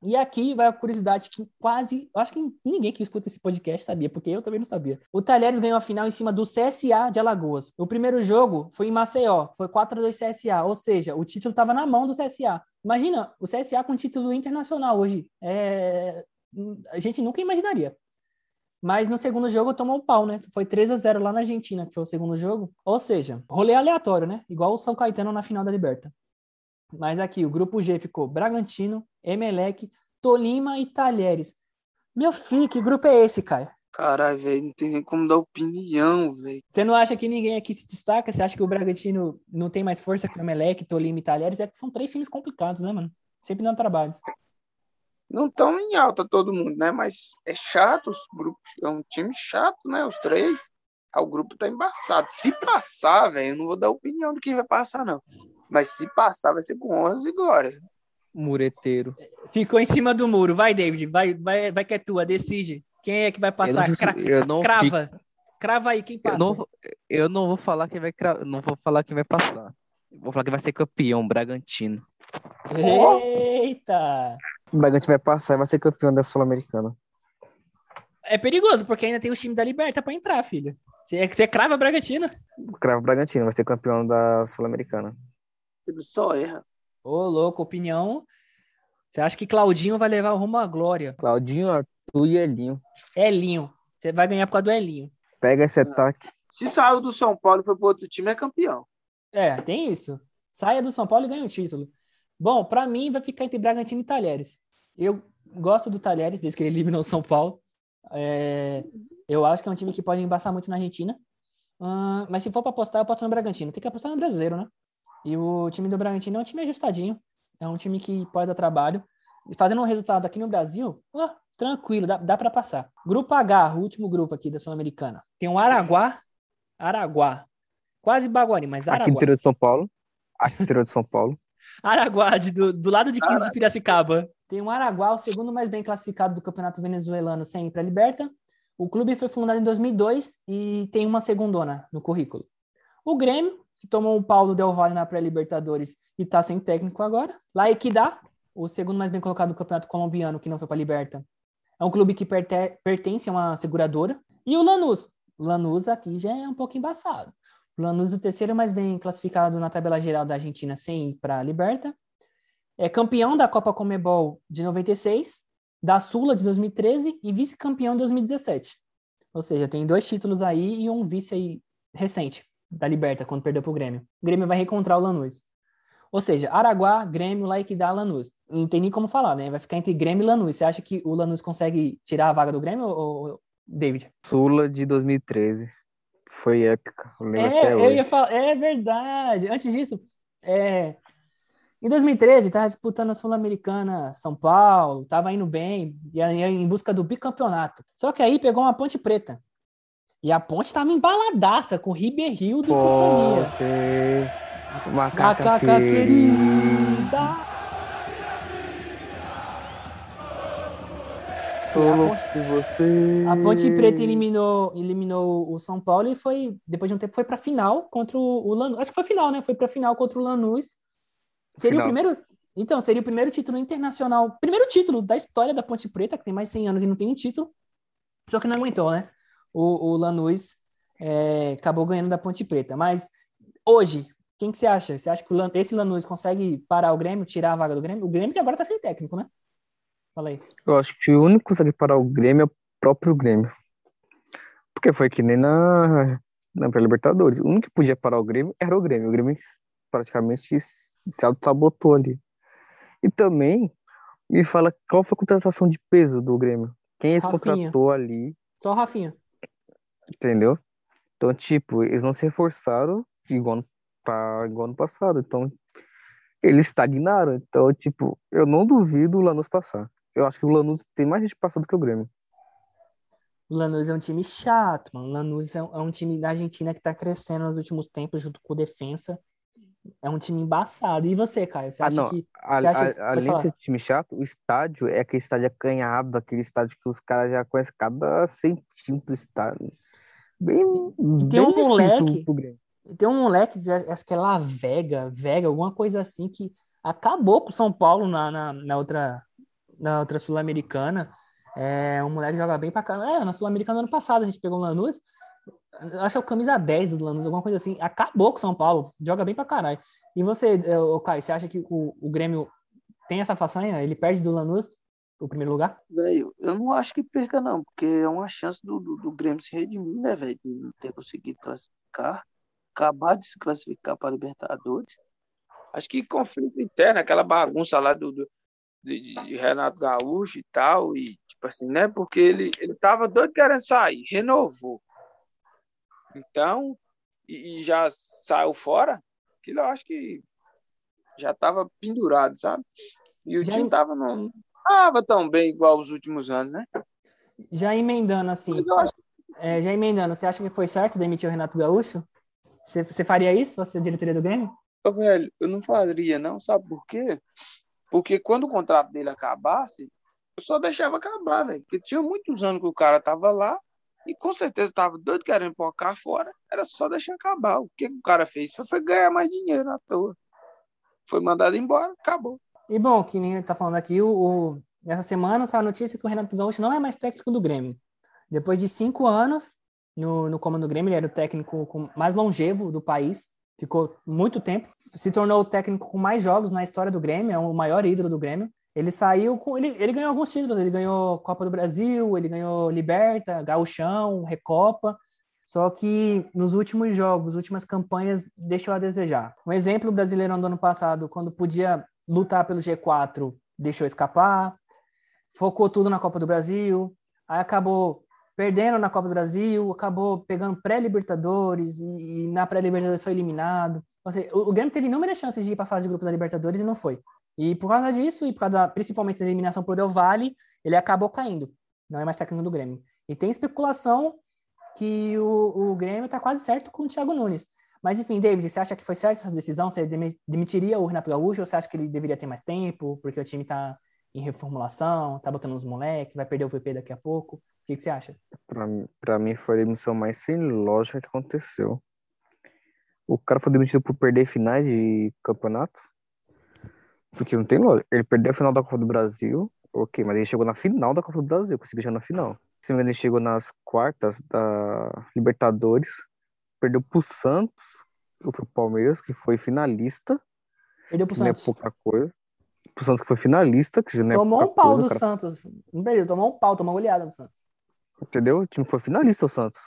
E aqui vai a curiosidade que quase, acho que ninguém que escuta esse podcast sabia, porque eu também não sabia. O Talheres ganhou a final em cima do CSA de Alagoas. O primeiro jogo foi em Maceió, foi 4 a 2 CSA, ou seja, o título estava na mão do CSA. Imagina, o CSA com título internacional hoje. É... A gente nunca imaginaria. Mas no segundo jogo tomou um pau, né? Foi 3 a 0 lá na Argentina, que foi o segundo jogo. Ou seja, rolê aleatório, né? Igual o São Caetano na final da Liberta. Mas aqui, o grupo G ficou Bragantino, Emelec, Tolima e Talheres. Meu filho, que grupo é esse, cara? Caralho, velho, não tem nem como dar opinião, velho. Você não acha que ninguém aqui se destaca? Você acha que o Bragantino não tem mais força que o Emelec, Tolima e Talheres? É que são três times complicados, né, mano? Sempre dando trabalho. Não estão em alta todo mundo, né? Mas é chato os grupos. É um time chato, né? Os três. Ah, o grupo tá embaçado. Se passar, velho, eu não vou dar opinião de quem vai passar, não. Mas se passar, vai ser com honras e glórias. Mureteiro. Ficou em cima do muro. Vai, David. Vai, vai, vai que é tua. Decide. Quem é que vai Eu passar? não, Cra- eu não crava. fico- Crava aí, quem passa? eu não, eu não vou falar quem vai cra- não vou falar quem vai passar. Eu Vou falar que vai ser campeão, Bragantino. Eita! O Bragantino vai passar e vai ser campeão da Sul-Americana. É perigoso, porque ainda tem os times da Liberta pra entrar, filho. Você, você crava Bragantino? Cravo Bragantino, vai ser campeão da Sul-Americana. Ele só erra. Ô, louco, opinião. Você acha que Claudinho vai levar o rumo à glória? Claudinho, Arthur e Elinho. Elinho. Você vai ganhar por causa do Elinho. Pega esse ataque. Se saiu do São Paulo e foi pro outro time, é campeão. É, tem isso. Saia do São Paulo e ganha o título. Bom, pra mim vai ficar entre Bragantino e Talheres. Eu gosto do Talheres, desde que ele eliminou o São Paulo. É, eu acho que é um time que pode embaçar muito na Argentina. Mas se for pra apostar, eu aposto no Bragantino. Tem que apostar no brasileiro, né? E o time do Bragantino é um time ajustadinho. É um time que pode dar trabalho. E fazendo um resultado aqui no Brasil, ó, tranquilo, dá, dá para passar. Grupo H, o último grupo aqui da Sul-Americana. Tem o Araguá. Araguá. Quase Baguari, mas Aqui no Araguá. interior de São Paulo. Aqui no interior de São Paulo. Araguá, de- do, do lado de 15 de Piracicaba. Tem o Araguá, o segundo mais bem classificado do campeonato venezuelano sem ir para a Liberta. O clube foi fundado em 2002 e tem uma segundona no currículo. O Grêmio, que tomou o Paulo Del Valle na pré-Libertadores e está sem técnico agora. La Equidad, o segundo mais bem colocado do campeonato colombiano, que não foi para a Liberta. É um clube que perte- pertence a uma seguradora. E o Lanús. Lanús aqui já é um pouco embaçado. O Lanús, o terceiro mais bem classificado na tabela geral da Argentina sem ir para a Liberta. É campeão da Copa Comebol de 96, da Sula de 2013 e vice-campeão de 2017. Ou seja, tem dois títulos aí e um vice aí recente da Liberta, quando perdeu para o Grêmio. O Grêmio vai reencontrar o Lanús. Ou seja, Araguá, Grêmio, Laikidá, Lanús. Não tem nem como falar, né? Vai ficar entre Grêmio e Lanús. Você acha que o Lanús consegue tirar a vaga do Grêmio, ou, David? Sula de 2013. Foi épica. Eu É, eu hoje. ia falar, é verdade. Antes disso, é, em 2013, estava disputando a Sul-Americana São Paulo, estava indo bem, e aí em busca do bicampeonato. Só que aí pegou uma ponte preta. E a ponte estava embaladaça com Ribeirildo e companhia. Pode. Macaca, Macaca querida. querida. Solo por você. A Ponte Preta eliminou, eliminou o São Paulo e foi, depois de um tempo, foi para final contra o, Lanús. Acho que foi final, né? Foi para final contra o Lanús. Seria Final. o primeiro. Então, seria o primeiro título internacional. Primeiro título da história da Ponte Preta, que tem mais de 100 anos e não tem um título. Só que não aguentou, né? O, o Lanús é, acabou ganhando da Ponte Preta. Mas hoje, quem que você acha? Você acha que Lan- esse Lanús consegue parar o Grêmio, tirar a vaga do Grêmio? O Grêmio que agora tá sem técnico, né? Fala aí. Eu acho que o único que consegue parar o Grêmio é o próprio Grêmio. Porque foi que nem na, na pré-Libertadores. O único que podia parar o Grêmio era o Grêmio. O Grêmio praticamente se auto-sabotou ali. E também me fala qual foi a contratação de peso do Grêmio. Quem eles Rafinha. contratou ali, Só o Rafinha. Entendeu? Então, tipo, eles não se reforçaram igual no, pa- igual no passado. Então, eles estagnaram. Então, tipo, eu não duvido o Lanús passar. Eu acho que o Lanús tem mais gente passar do que o Grêmio. O Lanús é um time chato, mano. O Lanús é um, é um time da Argentina que tá crescendo nos últimos tempos junto com o Defensa. É um time embaçado. E você, Caio? Você Ah, acha não. que. A- acha- a- além de ser time chato, o estádio é aquele estádio acanhado, aquele estádio que os caras já conhecem cada centímetro do estádio. Bem, tem um moleque-. Tem um moleque, que acho que é La Vega, Vega, alguma coisa assim, que acabou com o São Paulo na, na, na outra, na outra Sul-Americana. É um moleque que joga bem pra caramba. É, na Sul-Americana ano passado a gente pegou o Lanús. Acho que é o camisa 10 do Lanús, alguma coisa assim. Acabou com o São Paulo. Joga bem pra caralho. E você, eh, ô Caio, você acha que o, o Grêmio tem essa façanha? Ele perde do Lanús o primeiro lugar? Velho, eu não acho que perca, não, porque é uma chance do, do, do Grêmio se redimir, né, velho? De não ter conseguido classificar, acabar de se classificar para a Libertadores. Acho que conflito interno, aquela bagunça lá do, do de, de Renato Gaúcho e tal, e tipo assim, né? Porque ele, ele tava doido querendo sair, renovou. Então, e, e já saiu fora, aquilo eu acho que já tava pendurado, sabe? E o Já time tava não tava tão bem igual os últimos anos, né? Já emendando assim, eu acho é, já emendando, você acha que foi certo demitir o Renato Gaúcho? Você, você faria isso, você é diretoria do Grêmio? Ô, velho, eu não faria, não, sabe por quê? Porque quando o contrato dele acabasse, Eu só deixava acabar, velho. Porque tinha muitos anos que o cara tava lá e com certeza tava doido querendo pôr cá fora. Era só deixar acabar. O que, que o cara fez? Foi, foi ganhar mais dinheiro à toa. Foi mandado embora, acabou. E bom, que nem tá falando aqui, o, o, essa semana saiu a notícia que o Renato Gaúcho não é mais técnico do Grêmio. Depois de cinco anos no, no comando do Grêmio, ele era o técnico com, mais longevo do país, ficou muito tempo, se tornou o técnico com mais jogos na história do Grêmio, é o maior ídolo do Grêmio. Ele saiu com. Ele, ele ganhou alguns títulos, ele ganhou Copa do Brasil, ele ganhou Liberta, Gauchão, Recopa. Só que nos últimos jogos, últimas campanhas, deixou a desejar. Um exemplo, o Brasileirão do ano passado, quando podia lutar pelo G4, deixou escapar, focou tudo na Copa do Brasil, aí acabou perdendo na Copa do Brasil, acabou pegando pré-Libertadores e, e, na pré-Libertadores foi eliminado. Ou seja, o, o Grêmio teve inúmeras chances de ir para a fase de grupos da Libertadores e não foi. E por causa disso, e por causa principalmente da eliminação por Del Valle, ele acabou caindo. Não é mais técnico do Grêmio. E tem especulação que o, o Grêmio está quase certo com o Thiago Nunes. Mas enfim, David, você acha que foi certa essa decisão? Você demitiria o Renato Gaúcho ou você acha que ele deveria ter mais tempo, porque o time está em reformulação, tá botando uns moleques, vai perder o PP daqui a pouco? que, que você acha? Pra, mim foi a demissão mais sem lógica que aconteceu. O cara foi demitido por perder finais de campeonato. Porque não tem lógica. Ele perdeu a final da Copa do Brasil, ok, mas ele chegou na final da Copa do Brasil, conseguiu chegar na final. Se não me engano, ele chegou nas quartas da Libertadores, perdeu pro Santos, ou foi o Palmeiras, que foi finalista. Perdeu pro Santos. Não é pouca coisa. Pro Santos que foi finalista, que já não é Tomou um pau coisa, do cara. Santos. Não perdeu, tomou um pau, tomou uma goleada do Santos. Entendeu? O time foi finalista, o Santos.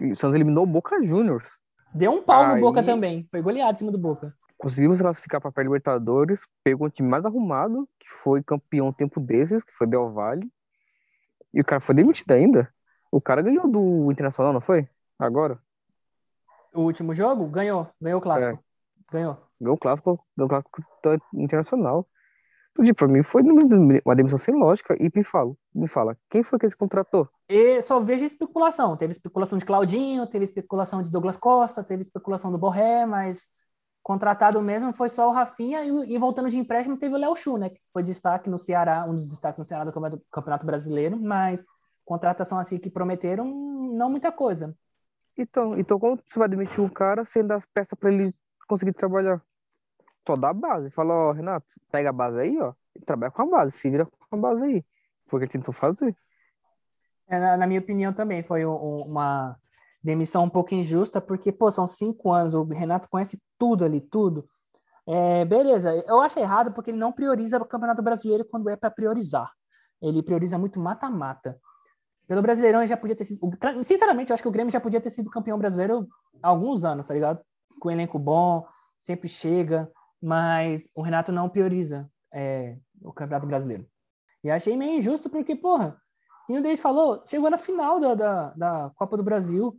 E o Santos eliminou o Boca Juniors. Deu um pau Aí- no Boca também. Foi goleado em cima do Boca. Conseguiu se classificar para a Libertadores, pegou um time mais arrumado, que foi campeão um tempo desses, que foi Del Valle. E o cara foi demitido ainda. O cara ganhou do Internacional, não foi? Agora? O último jogo, ganhou. Ganhou o clássico. Ganhou. Ganhou o clássico, ganhou o clássico internacional. Então, tipo, pra mim foi uma demissão sem lógica. E me fala, me fala, quem foi que ele contratou? E só vejo especulação. Teve especulação de Claudinho, teve especulação de Douglas Costa, teve especulação do Borré, mas contratado mesmo foi só o Rafinha e, e voltando de empréstimo teve o Léo Chu, né? Que foi destaque no Ceará, um dos destaques no Ceará do Campeonato Brasileiro, mas contratação assim que prometeram, não muita coisa. Então, então como você vai demitir um cara sem dar as peças pra ele conseguir trabalhar? Só dá a base. Fala, ó, Renato, pega a base aí, ó, e trabalha com a base, se vira com a base aí. Foi o que ele tentou fazer. É, Na, na minha opinião também foi um- uma demissão um pouco injusta, porque, pô, são cinco anos, o Renato conhece tudo ali, tudo. É, beleza, eu acho errado porque ele não prioriza o Campeonato Brasileiro quando é para priorizar. Ele prioriza muito mata-mata. Pelo Brasileirão já podia ter sido. Sinceramente, eu acho que o Grêmio já podia ter sido campeão brasileiro há alguns anos, tá ligado? Com elenco bom, sempre chega, mas o Renato não prioriza é, o Campeonato Brasileiro. E achei meio injusto porque, porra, como o David falou, chegou na final da, da, da Copa do Brasil.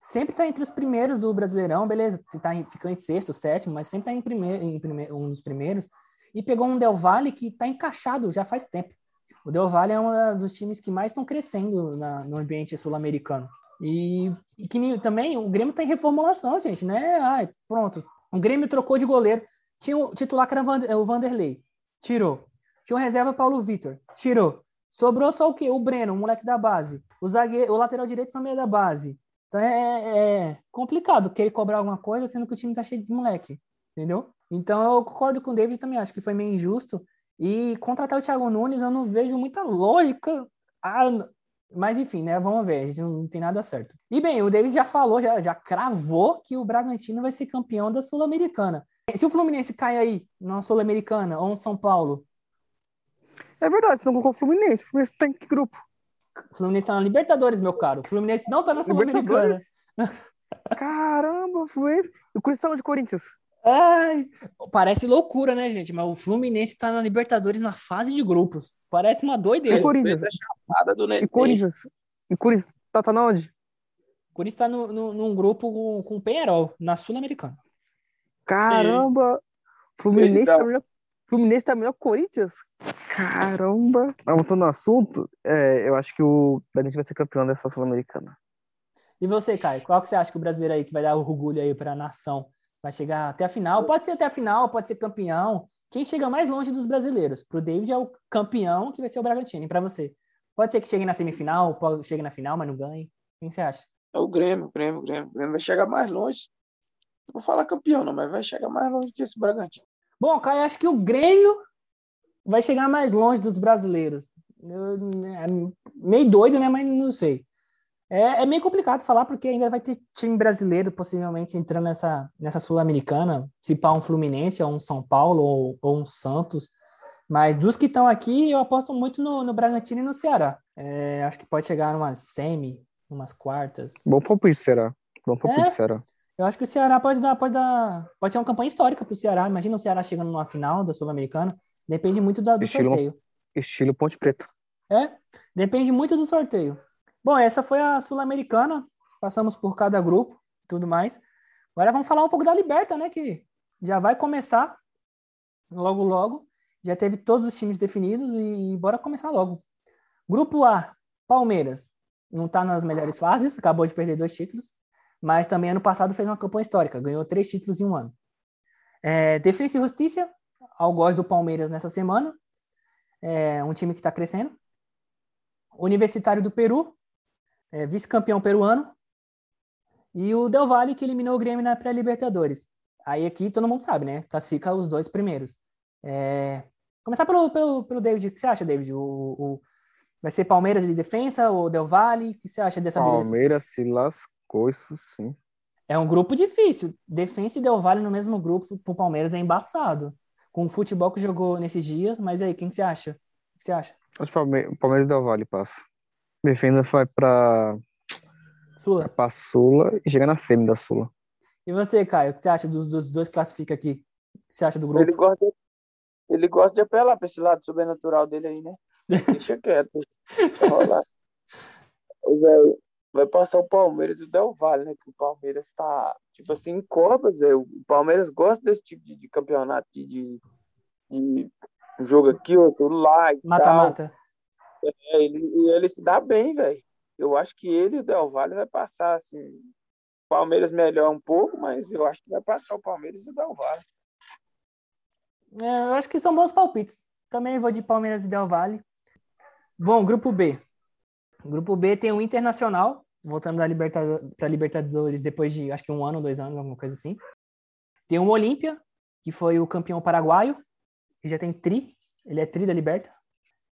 Sempre tá entre os primeiros do Brasileirão, beleza, tá em, ficou em sexto, sétimo, mas sempre tá em, primeiro, em primeiro, um dos primeiros. E pegou um Del Valle que tá encaixado já faz tempo. O Del Valle é um dos times que mais estão crescendo na- no ambiente sul-americano. E, e que nem- também o Grêmio tá em reformulação, gente, né? Ai, pronto. O Grêmio trocou de goleiro. Tinha o titular que era Van- o Vanderlei. Tirou. Tinha o reserva Paulo Vitor. Tirou. Sobrou só o quê? O Breno, o moleque da base. O zagueiro, o lateral direito também é da base. Então é, é complicado querer cobrar alguma coisa, sendo que o time tá cheio de moleque. Entendeu? Então eu concordo com o David também, acho que foi meio injusto. E contratar o Thiago Nunes eu não vejo muita lógica. Ah, mas enfim, né? Vamos ver, a gente não tem nada certo. E bem, o David já falou, já, já cravou que o Bragantino vai ser campeão da Sul-Americana. Se o Fluminense cai aí na Sul-Americana ou no São Paulo, É verdade, você não colocou o Fluminense. O Fluminense tá em que grupo? o Fluminense tá na Libertadores, meu caro. O Fluminense não tá na Sul-Americana. Caramba, o Fluminense. E o tá onde, Corinthians? Ai, parece loucura, né, gente? Mas o Fluminense tá na Libertadores na fase de grupos. Parece uma E doideira. o Corinthians? Nada do E. Corinthians? E Corinthians tá, tá na onde? O Corinthians tá no, no- num grupo com, com o Penharol, na Sul-Americana. Caramba! Fluminense Perdão. tá melhor, Fluminense tá melhor que o Corinthians? Caramba! Mas voltando no assunto, é, eu acho que o Bragantino vai ser campeão dessa Sul-Americana. E você, Caio, qual que você acha que o brasileiro aí que vai dar orgulho aí pra nação? Vai chegar até a final? Pode ser até a final, pode ser campeão. quem chega mais longe dos brasileiros. Pro David é o campeão, que vai ser o Bragantino. E pra você? Pode ser que chegue na semifinal, pode chegue na final, mas não ganhe. Quem você acha? É o Grêmio, o Grêmio, o Grêmio. O Grêmio vai chegar mais longe. Não vou falar campeão, não, mas vai chegar mais longe que esse Bragantino. Bom, Caio, acho que o Grêmio vai chegar mais longe dos brasileiros. Eu, é meio doido, né? Mas não sei. É, é, meio complicado falar, porque ainda vai ter time brasileiro possivelmente entrando nessa, nessa Sul-Americana, se pá um Fluminense, ou um São Paulo, ou, ou um Santos. Mas dos que estão aqui, eu aposto muito no, no Bragantino e no Ceará. É, acho que pode chegar numa semi, umas quartas. Bom palpite, Ceará. Bom palpite, É. Ceará. Eu acho que o Ceará pode dar, pode dar, pode ser uma campanha histórica para o Ceará. Imagina o Ceará chegando numa final da Sul-Americana. Depende muito da- do Estilo- sorteio. Estilo Ponte Preta. É, depende muito do sorteio. Bom, essa foi a Sul-Americana. Passamos por cada grupo e tudo mais. Agora vamos falar um pouco da Liberta, né? Que já vai começar logo, logo. Já teve todos os times definidos e bora começar logo. Grupo A, Palmeiras. Não está nas melhores fases, acabou de perder dois títulos. Mas também ano passado fez uma campanha histórica, ganhou três títulos em um ano. É, Defensa e Justiça, algoz do Palmeiras nessa semana. É um time que está crescendo. Universitário do Peru, é, vice-campeão peruano, e o Del Valle, que eliminou o Grêmio na pré-Libertadores. Aí aqui todo mundo sabe, né? Classifica os dois primeiros. É, Começar pelo, pelo, pelo David. O que você acha, David? O, o- Vai ser Palmeiras de defesa ou Del Valle? O que você acha dessa? Palmeiras se lascou, isso sim. É um grupo difícil. Defensa e Del Valle no mesmo grupo pro Palmeiras é embaçado. Com o futebol que jogou nesses dias, mas aí, quem que você acha? O que você acha? Acho que o Palme- o Palmeiras Del Valle passa. Defenda vai pra, Sula. pra Sula e chega na semi da Sula. E você, Caio? O que você acha dos, dos dois que classifica aqui? O que você acha do grupo? Ele gosta, ele gosta de apelar pra esse lado sobrenatural dele aí, né? Deixa quieto, deixa rolar. Vai passar o Palmeiras e o Del Valle, né? Que o Palmeiras tá, tipo assim, em Copas, é. O Palmeiras gosta desse tipo de, de campeonato, de, de, de um jogo aqui, outro lá e tal. Mata-mata. É, ele, ele se dá bem, velho. Eu acho que ele e o Del Valle vai passar, assim. O Palmeiras melhor um pouco, mas eu acho que vai passar o Palmeiras e o Del Valle. É, eu acho que são bons palpites. Também vou de Palmeiras e Del Valle. Bom, grupo B. Grupo B tem o Internacional, voltando da Libertadores, para Libertadores depois de acho que um ano, dois anos, alguma coisa assim. Tem o Olímpia, que foi o campeão paraguaio, que já tem tri, ele é tri da Liberta.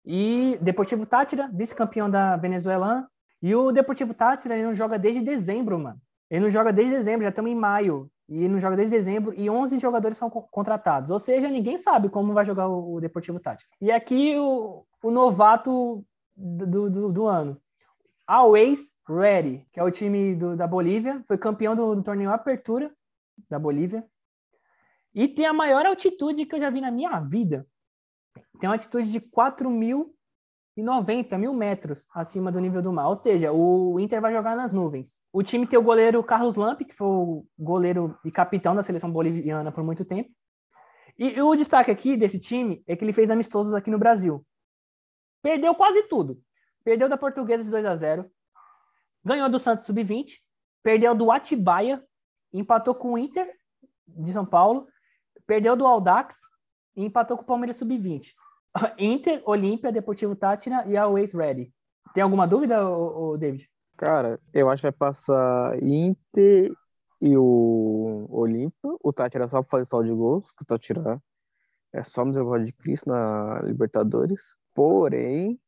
E Deportivo Tátira, vice-campeão da Venezuela. E o Deportivo Tátira, ele não joga desde dezembro, mano. Ele não joga desde dezembro, já estamos em maio. E ele não joga desde dezembro e 11 jogadores são co- contratados. Ou seja, ninguém sabe como vai jogar o, o Deportivo Tátira. E aqui o, o novato do, do, do ano. Always Ready, que é o time do- da Bolívia. Foi campeão do, do torneio Apertura da Bolívia. E tem a maior altitude que eu já vi na minha vida. Tem uma altitude de 4.090 mil metros acima do nível do mar. Ou seja, o Inter vai jogar nas nuvens. O time tem o goleiro Carlos Lamp, que foi o goleiro e capitão da seleção boliviana por muito tempo. E, o destaque aqui desse time é que ele fez amistosos aqui no Brasil. Perdeu quase tudo. Perdeu da Portuguesa de 2 a 0 ganhou do Santos Sub-20, perdeu do Atibaia, empatou com o Inter de São Paulo, perdeu do Aldax e empatou com o Palmeiras Sub-20. Inter, Olímpia, Deportivo Tátira e Always Ready. Tem alguma dúvida, ô, ô, David? Cara, eu acho que vai passar Inter e o Olímpia. O Tati era só pra fazer saldo de gols, que o Tati tirar. É só misericórdia de Cristo na Libertadores. Porém,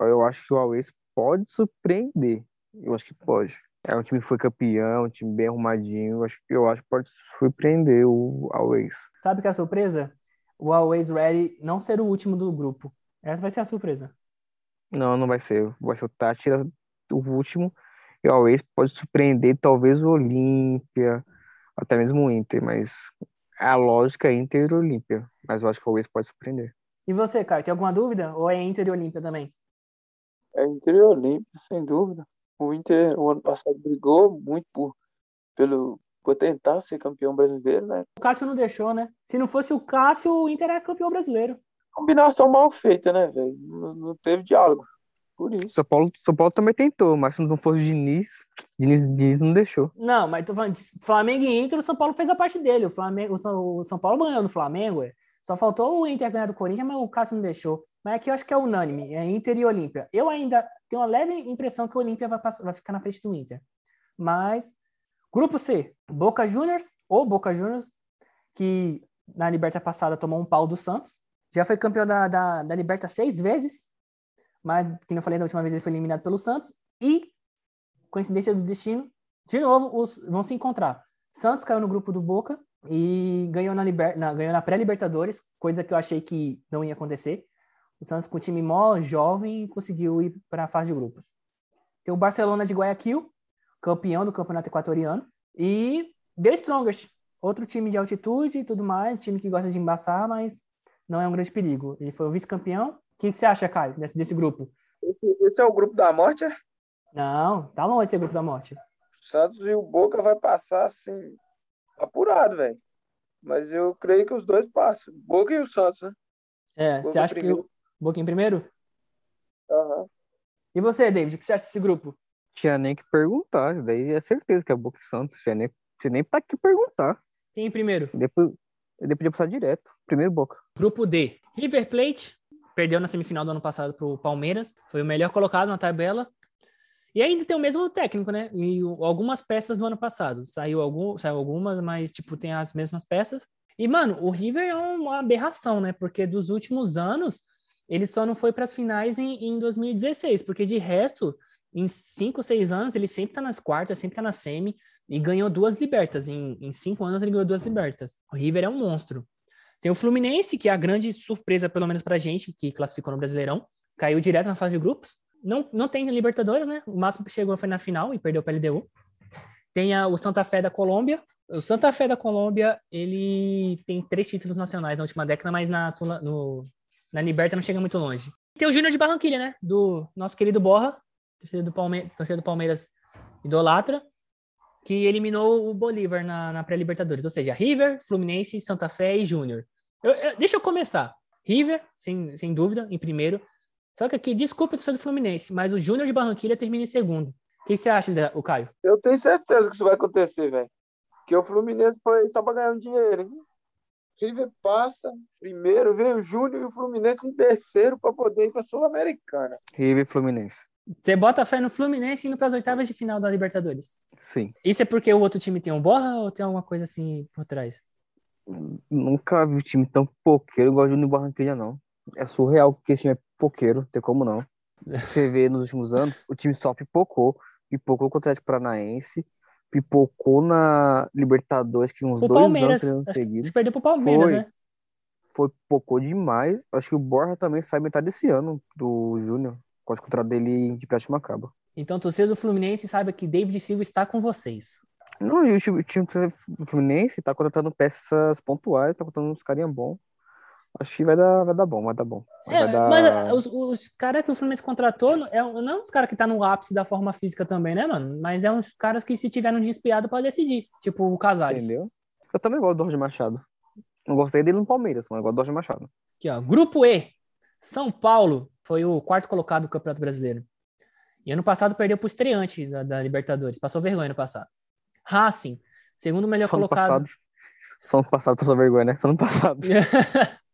eu acho que o Always pode surpreender. Eu acho que pode. É um time que foi campeão, um time bem arrumadinho. Eu acho, eu acho que pode surpreender o Always. Sabe que é a surpresa? O Always Ready não ser o último do grupo. Essa vai ser a surpresa. Não, não vai ser. Vai ser o Tati o último. E o Always pode surpreender talvez o Olímpia, até mesmo o Inter, mas a lógica é Inter e Olímpia. Mas eu acho que o Always pode surpreender. E você, Caio, tem alguma dúvida? Ou é Inter e Olímpia também? É Inter e Olímpia, sem dúvida. O Inter, o ano passado, brigou muito por, pelo, tentar ser campeão brasileiro, né? O Cássio não deixou, né? Se não fosse o Cássio, o Inter era campeão brasileiro. Combinação mal feita, né, velho? Não, não teve diálogo. Por isso. São Paulo, São Paulo também tentou, mas se não fosse o Diniz, Diniz, Diniz não deixou. Não, mas tô falando de Flamengo e Inter, o São Paulo fez a parte dele. O, Flamengo, o São, o São Paulo ganhou no Flamengo, ué. Só faltou o Inter ganhar do Corinthians, mas o Cássio não deixou. Mas aqui eu acho que é unânime, é Inter e Olímpia. Eu ainda tenho uma leve impressão que o Olímpia vai, passar, vai ficar na frente do Inter. Mas, grupo C, Boca Juniors ou Boca Juniors, que na Liberta passada tomou um pau do Santos. Já foi campeão da, da, da Liberta seis vezes, mas, como eu falei da última vez, ele foi eliminado pelo Santos. E, coincidência do destino, de novo, os, vão se encontrar. Santos caiu no grupo do Boca e ganhou na, liber, na, ganhou na pré-Libertadores, coisa que eu achei que não ia acontecer. O Santos, com o time mó jovem, conseguiu ir para a fase de grupos. Tem o Barcelona de Guayaquil, campeão do campeonato equatoriano, e The Strongest, outro time de altitude e tudo mais, time que gosta de embaçar, mas não é um grande perigo. Ele foi o vice-campeão. O que, que, você acha, Caio, desse, desse grupo? Esse, esse, é o grupo da morte, é? Não, tá longe esse grupo da morte. O Santos e o Boca vai passar, assim, apurado, velho. Mas eu creio que os dois passam. Boca e o Santos, né? É, Boca você acha primeiro. que o Boca em primeiro? Aham. Uhum. E você, David, o que você acha desse grupo? Tinha nem que perguntar, daí é certeza que é Boca e Santos. Tinha nem, tinha nem pra que perguntar. Quem em primeiro? Depois, ele podia passar direto. Primeiro Boca. Grupo D. River Plate perdeu na semifinal do ano passado pro Palmeiras. Foi o melhor colocado na tabela. E ainda tem o mesmo técnico, né? E algumas peças do ano passado. Saiu, algum, saiu algumas, mas, tipo, tem as mesmas peças. E, mano, o River é uma aberração, né? Porque dos últimos anos, ele só não foi para as finais em, em 2016. Porque, de resto, em cinco, seis anos, ele sempre tá nas quartas, sempre tá na semi. E ganhou duas libertas. Em, em cinco anos, ele ganhou duas libertas. O River é um monstro. Tem o Fluminense, que é a grande surpresa, pelo menos pra gente, que classificou no Brasileirão. Caiu direto na fase de grupos não, não tem Libertadores, né? O máximo que chegou foi na final e perdeu para LDU. Tem a, o Santa Fé da Colômbia. O Santa Fé da Colômbia, ele tem três títulos nacionais na última década, mas na, no, na Liberta não chega muito longe. Tem o Júnior de Barranquilha, né? Do nosso querido Borra, torcedor do, Palme torcedor do Palmeiras idolatra, que eliminou o Bolívar na, na pré-Libertadores. Ou seja, River, Fluminense, Santa Fé e Júnior. deixa eu começar. River, sem, sem dúvida, em primeiro. Só que aqui, desculpa ser do Fluminense, mas o Júnior de Barranquilha termina em segundo. O que você acha, o Caio? Eu tenho certeza que isso vai acontecer, velho. Que o Fluminense foi só para ganhar um dinheiro, hein? River passa primeiro, vem o Júnior e o Fluminense em terceiro para poder ir para a Sul-Americana. River e Fluminense. Você bota fé no Fluminense indo para as oitavas de final da Libertadores? Sim. Isso é porque o outro time tem um borra ou tem alguma coisa assim por trás? Nunca vi time tão poqueiro igual o Júnior Barranquilha, não. É surreal que esse time é poqueiro, tem como não. Você vê nos últimos anos, o time só pipocou, pipocou contra o Atlético Paranaense, pipocou na Libertadores, que uns o dois Palmeiras, anos seguidos. perdeu pro Palmeiras, foi, né? Foi, pipocou demais. Acho que o Borja também sai metade desse ano do Júnior. Pode contrato dele de prática acaba. Então, torcedor do Fluminense saiba que David Silva está com vocês. Não, e o time, do Fluminense tá contratando peças pontuais, tá contratando uns carinha bom. Acho que vai dar, vai dar bom, vai dar bom. É, dar... mas os, os caras que o Fluminense contratou é, não é uns caras que tá no ápice da forma física também, né, mano? Mas é uns caras que se tiver um despiado pode decidir. Tipo o Casares. Entendeu? Eu também gosto do Roger Machado. Não gostei dele no Palmeiras, mas eu gosto do Roger Machado. Aqui, ó. Grupo E. São Paulo foi o quarto colocado do Campeonato Brasileiro. E ano passado perdeu pro estreante da, da Libertadores. Passou vergonha no passado. Racing, segundo melhor Só colocado. Passado. Só no passado passou vergonha, né? Só no passado.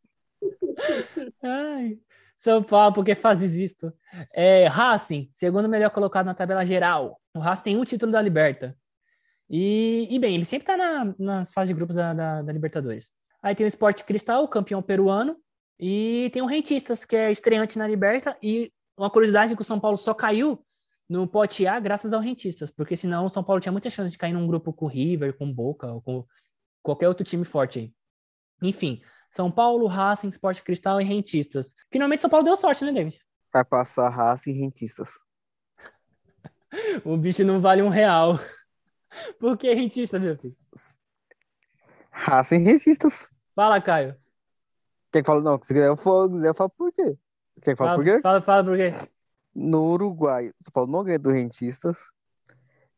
Ai, São Paulo, por que fazes isto? É, Racing, segundo melhor colocado na tabela geral. O Racing tem um título da Liberta. E, e bem, ele sempre tá na, nas fases de grupos da, da, da, Libertadores. Aí tem o Sport Cristal, campeão peruano. E tem o Rentistas, que é estreante na Liberta. E uma curiosidade é que o São Paulo só caiu no pote A graças ao Rentistas. Porque senão o São Paulo tinha muita chance de cair num grupo com o River, com Boca, ou com qualquer outro time forte aí. Enfim, são Paulo, Racing, Sport Cristal e Rentistas. Finalmente São Paulo deu sorte, né, David? Vai passar Racing e Rentistas. o bicho não vale um real. Por que rentista, meu filho? Racing e Rentistas. Fala, Caio. Quem fala, não, se quiser eu falo, eu falo por quê. Quem fala, fala por quê? Fala, fala por quê. No Uruguai, São Paulo não ganha do Rentistas.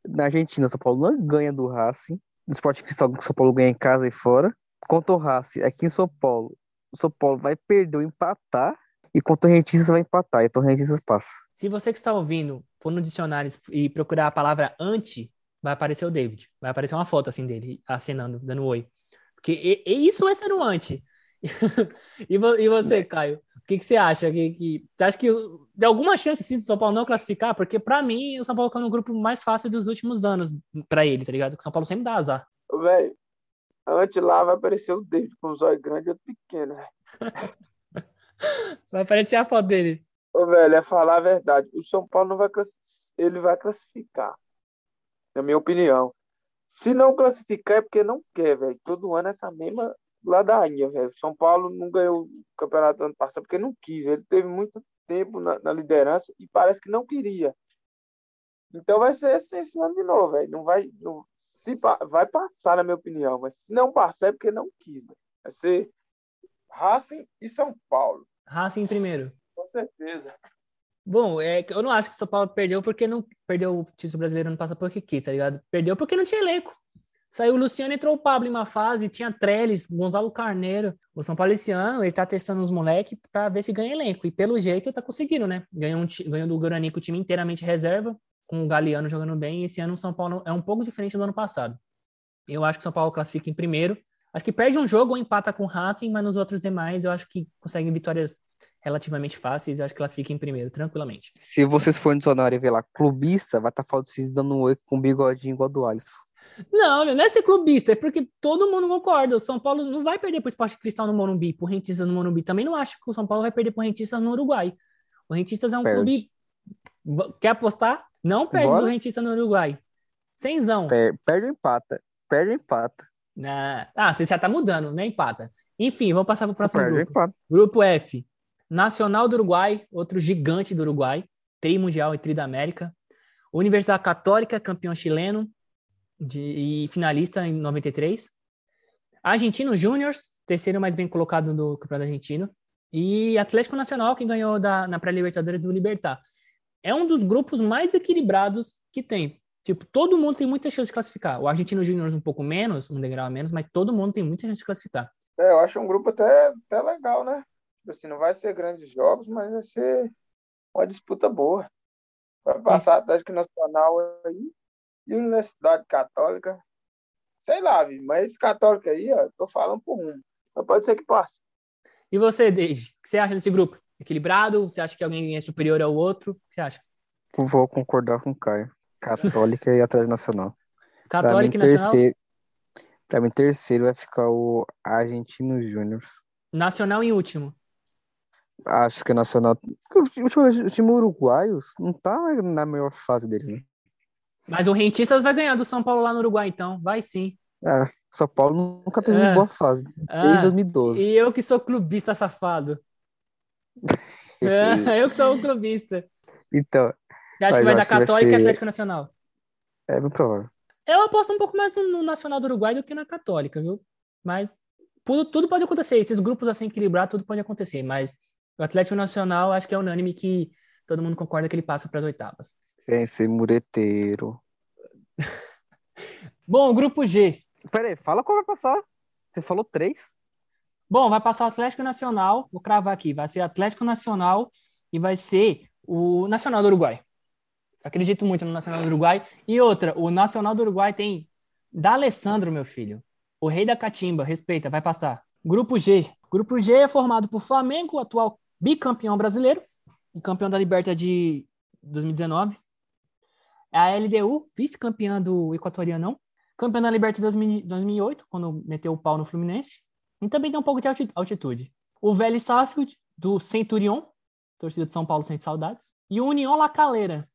Na Argentina, São Paulo não ganha do Racing. No Sport Cristal, São Paulo ganha em casa e fora contra o Racing aqui em São Paulo, o São Paulo vai perder ou empatar, e contra o Rentistas vai empatar, então o Rentistas passa. Se você que está ouvindo for no dicionário e procurar a palavra anti, vai aparecer o David. Vai aparecer uma foto assim dele, acenando, dando oi. Porque e, e isso é ser um anti. e, vo você, Caio? O que, que você acha? Que, que, você acha que tem alguma chance sim, do São Paulo não classificar? Porque, para mim, o São Paulo caiu no grupo mais fácil dos últimos anos para ele, tá ligado? Porque o São Paulo sempre dá azar. Velho, antes lá vai aparecer o David com os olhos grandes e outro pequeno, velho. vai aparecer a foto dele. Ô, velho, é falar a verdade. O São Paulo não vai ele vai classificar. Na minha opinião. Se não classificar é porque não quer, velho. Todo ano é essa mesma ladainha, velho. São Paulo não ganhou o campeonato ano passado porque não quis. Ele teve muito tempo na, na liderança e parece que não queria. Então vai ser esse ano de novo, velho. Não vai, não, se, vai passar, na minha opinião. Mas se não passar é porque não quis. Véio. Vai ser Racing e São Paulo. Racing primeiro. Com certeza. Bom, é, eu não acho que o São Paulo perdeu porque não perdeu o título brasileiro no passado porque quis, tá ligado? Perdeu porque não tinha elenco. Saiu o Luciano, entrou o Pablo em uma fase, tinha Trellis, Gonzalo Carneiro. O São Paulo esse ano, ele tá testando os moleques pra ver se ganha elenco. E pelo jeito tá conseguindo, né? Ganhou, um, ganhou do Guarani com o time inteiramente reserva, com o Galeano jogando bem. E esse ano o São Paulo é um pouco diferente do ano passado. Eu acho que o São Paulo classifica em primeiro. Acho que perde um jogo ou empata com o Racing, mas nos outros demais eu acho que consegue vitórias relativamente fáceis, eu acho que classifica em primeiro, tranquilamente. Se vocês forem no dicionário e ver lá, clubista, vai estar tá falando dando um oi com um bigodinho igual do Alisson. Não, não é ser clubista, é porque todo mundo concorda. O São Paulo não vai perder para o Esporte Cristal no Morumbi, por Rentistas no Morumbi. Também não acho que o São Paulo vai perder por Rentistas no Uruguai. O Rentistas é um perde. clube. Quer apostar? Não perde Bora. do Rentista no Uruguai. Cenzão. Per perde empata. Perde empata. Ah, você já tá mudando, né? Empata. Enfim, vamos passar para o próximo perde, grupo. Empata. Grupo F. Nacional do Uruguai, outro gigante do Uruguai, tri mundial e tri da América. Universidade Católica, campeão chileno de, e finalista em 93. Argentino Júniors, terceiro mais bem colocado do Campeonato Argentino. E Atlético Nacional, que ganhou da, na pré-Libertadores do Libertar. É um dos grupos mais equilibrados que tem. Tipo, todo mundo tem muita chance de classificar. O Argentino Júnior um pouco menos, um degrau a menos, mas todo mundo tem muita chance de classificar. É, eu acho um grupo até, até legal, né? Tipo assim, não vai ser grandes jogos, mas vai ser uma disputa boa. Vai passar Atlético Nacional aí e Universidade Católica. Sei lá, mas esse católico aí, ó, tô falando por um. Mas pode ser que passe. E você, Deide, o que você acha desse grupo? Equilibrado? Você acha que alguém é superior ao outro? O que você acha? Vou concordar com o Caio. Católica e Atlético Nacional. Católica e Nacional? Terceiro, pra mim, terceiro vai ficar o Argentino Júnior. Nacional em último. Acho que é Nacional. O time uruguaio não tá na melhor fase deles, né? Mas o Rentistas vai ganhar do São Paulo lá no Uruguai, então. Vai sim. É, São Paulo nunca teve é. uma boa fase. Ah, desde 2012. E eu que sou clubista safado. é, eu que sou um clubista. Então. Você acha que vai dar Católica ser... e Atlético Nacional? É bem provável. Eu aposto um pouco mais no Nacional do Uruguai do que na Católica, viu? Mas tudo, tudo pode acontecer. Esses grupos assim equilibrados, tudo pode acontecer. Mas o Atlético Nacional, acho que é unânime que todo mundo concorda que ele passa para as oitavas. Sem ser mureteiro. Bom, grupo G. Peraí, fala qual vai passar. Você falou três? Bom, vai passar o Atlético Nacional, vou cravar aqui, vai ser Atlético Nacional e vai ser o Nacional do Uruguai. Acredito muito no Nacional do Uruguai. E outra, o Nacional do Uruguai tem D'Alessandro, meu filho. O rei da catimba, respeita, vai passar. Grupo G. Grupo G é formado por Flamengo, atual bicampeão brasileiro e campeão da Liberta de 2019. É a LDU, vice-campeã do Equatorianão, campeã da Liberta de 2008, quando meteu o pau no Fluminense, e também tem um pouco de altitude. O Vélez Sarsfield, do Centurion, torcida de São Paulo sente saudades, e o União La Calera.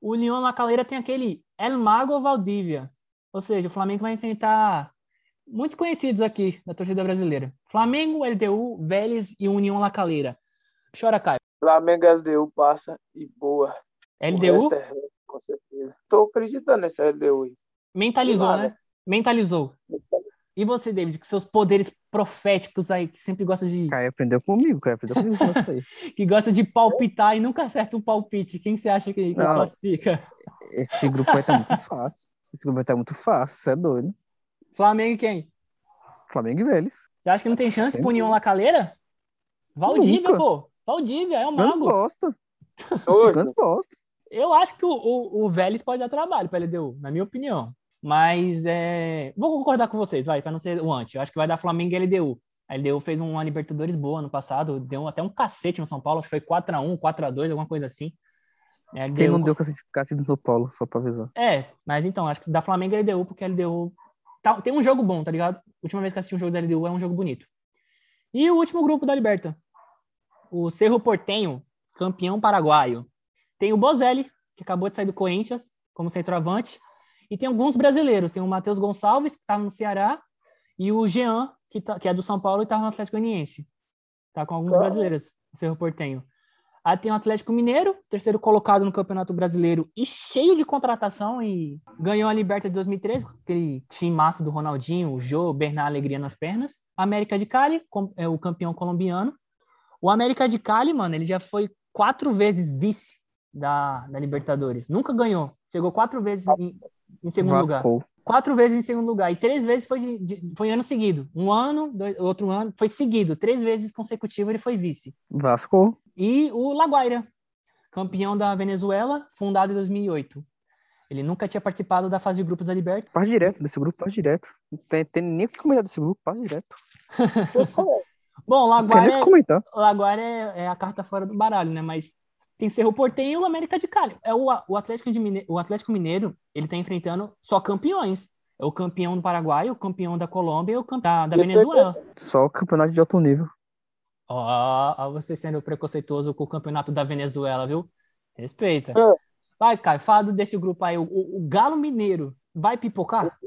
O União La Calera tem aquele El Mago Valdívia, ou seja, o Flamengo vai enfrentar muitos conhecidos aqui da torcida brasileira. Flamengo, LDU, Vélez e União La Calera. Chora, Caio. Flamengo, LDU passa e boa. LDU? É, com certeza. Tô acreditando nesse LDU aí. Mentalizou, né? Mentalizou. E você, David, com seus poderes proféticos aí, que sempre gosta de. Caio aprendeu comigo, Caio aprendeu comigo com isso aí. que gosta de palpitar e nunca acerta um palpite. Quem você acha que, que classifica? Esse grupo estar tá muito fácil. Esse grupo estar tá muito fácil, você é doido. Flamengo e quem? Flamengo e Vélez. Você acha que não tem chance pro União Lacaleira? Valdívia, pô. Valdívia, é o mago. Gosta. Canto gosta. Eu acho que o, o, o Vélez pode dar trabalho para LDU, na minha opinião. Mas é... vou concordar com vocês, vai, para não ser o anti. Eu acho que vai dar Flamengo e LDU. A LDU fez uma Libertadores boa ano passado, deu até um cacete no São Paulo, acho que foi 4x1, 4x2, alguma coisa assim. É, Quem não deu cacete no São Paulo, só pra avisar. É, mas então, acho que da Flamengo é LDU, porque a LDU tá- tem um jogo bom, tá ligado? última vez que assisti um jogo da LDU é um jogo bonito. E o último grupo da Liberta. O Cerro Portenho, campeão paraguaio. Tem o Bozelli, que acabou de sair do Corinthians como centroavante. E tem alguns brasileiros. Tem o Matheus Gonçalves, que tá no Ceará, e o Jean, que, tá- que é do São Paulo e tá no Atlético Goianiense. Tá com alguns brasileiros, o Cerro Portenho. Aí tem o Atlético Mineiro, terceiro colocado no Campeonato Brasileiro e cheio de contratação e ganhou a Liberta de 2013, com aquele time massa do Ronaldinho, o Jô, Bernard Alegria nas pernas. América de Cali, é o campeão colombiano. O América de Cali, mano, ele já foi quatro vezes vice da, da Libertadores. Nunca ganhou. Chegou quatro vezes em, em segundo lugar Vasco. quatro vezes em segundo lugar e três vezes foi, de- de- foi ano seguido. Um ano, dois- outro ano, foi seguido. Três vezes consecutivo ele foi vice. Vasco. E o Laguaira, campeão da Venezuela, fundado em 2008. Ele nunca tinha participado da fase de grupos da Liberta. Passa direto desse grupo, passa direto. Não tem, tem nem o que comentar desse grupo, passa direto. Bom, Laguaira, que comentar. Laguaira é, é a carta fora do baralho, né? Mas tem Cerro Porteño e o América de Cali. É o, o, Atlético de Mine- o Atlético Mineiro, ele tá enfrentando só campeões. É o campeão do Paraguai, o campeão da Colômbia e o campeão da, da Venezuela. Só o campeonato de alto nível. Ó, ó, você sendo preconceituoso com o campeonato da Venezuela, viu? Respeita. É. Vai, Caio, fala desse grupo aí. O, o- o Galo Mineiro vai pipocar?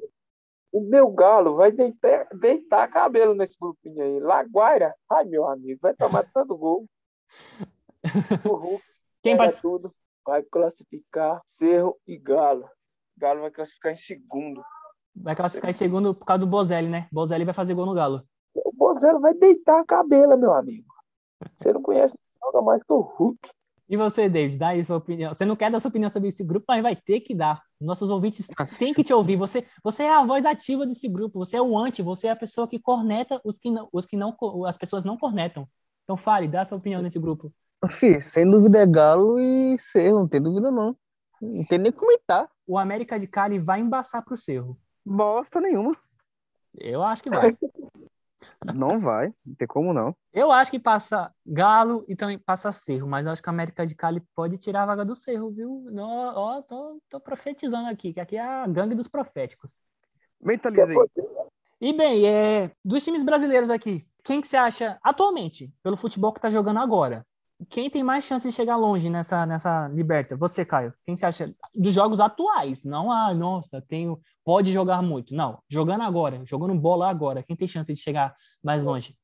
O meu galo vai deitar, deitar cabelo nesse grupinho aí. Laguaira, ai meu amigo, vai tomar tanto gol. Hulk Quem pega vai... tudo, vai classificar Cerro e Galo. Galo vai classificar em segundo. vai classificar em segundo por causa do Bozelli, né? Bozelli vai fazer gol no Galo. O Bozelo vai deitar a cabela, meu amigo. Você não conhece nada mais que o Hulk. E você, David, dá aí sua opinião. Você não quer dar sua opinião sobre esse grupo, mas vai ter que dar. Nossos ouvintes têm que te ouvir. Você, você é a voz ativa desse grupo. Você é o anti. Você é a pessoa que corneta os que não, os que não, as pessoas não cornetam. Então fale, dá sua opinião nesse grupo. Fih, sem dúvida é Galo e Cerro, não tem dúvida não. Não tem nem o comentar. O América de Cali vai embaçar pro Cerro. Bosta nenhuma. Eu acho que vai. Não vai, não tem como não. Eu acho que passa Galo e também passa Cerro, mas eu acho que a América de Cali pode tirar a vaga do Cerro, viu? Não, ó, tô, tô profetizando aqui, que aqui é a gangue dos proféticos. Mentaliza aí. E bem, é, dos times brasileiros aqui, quem que você acha atualmente, pelo futebol que tá jogando agora, quem tem mais chance de chegar longe nessa, nessa liberta? Você, Caio. Quem você acha dos jogos atuais? Não, ah, nossa, tenho, pode jogar muito. Não, jogando agora, jogando bola agora, quem tem chance de chegar mais longe?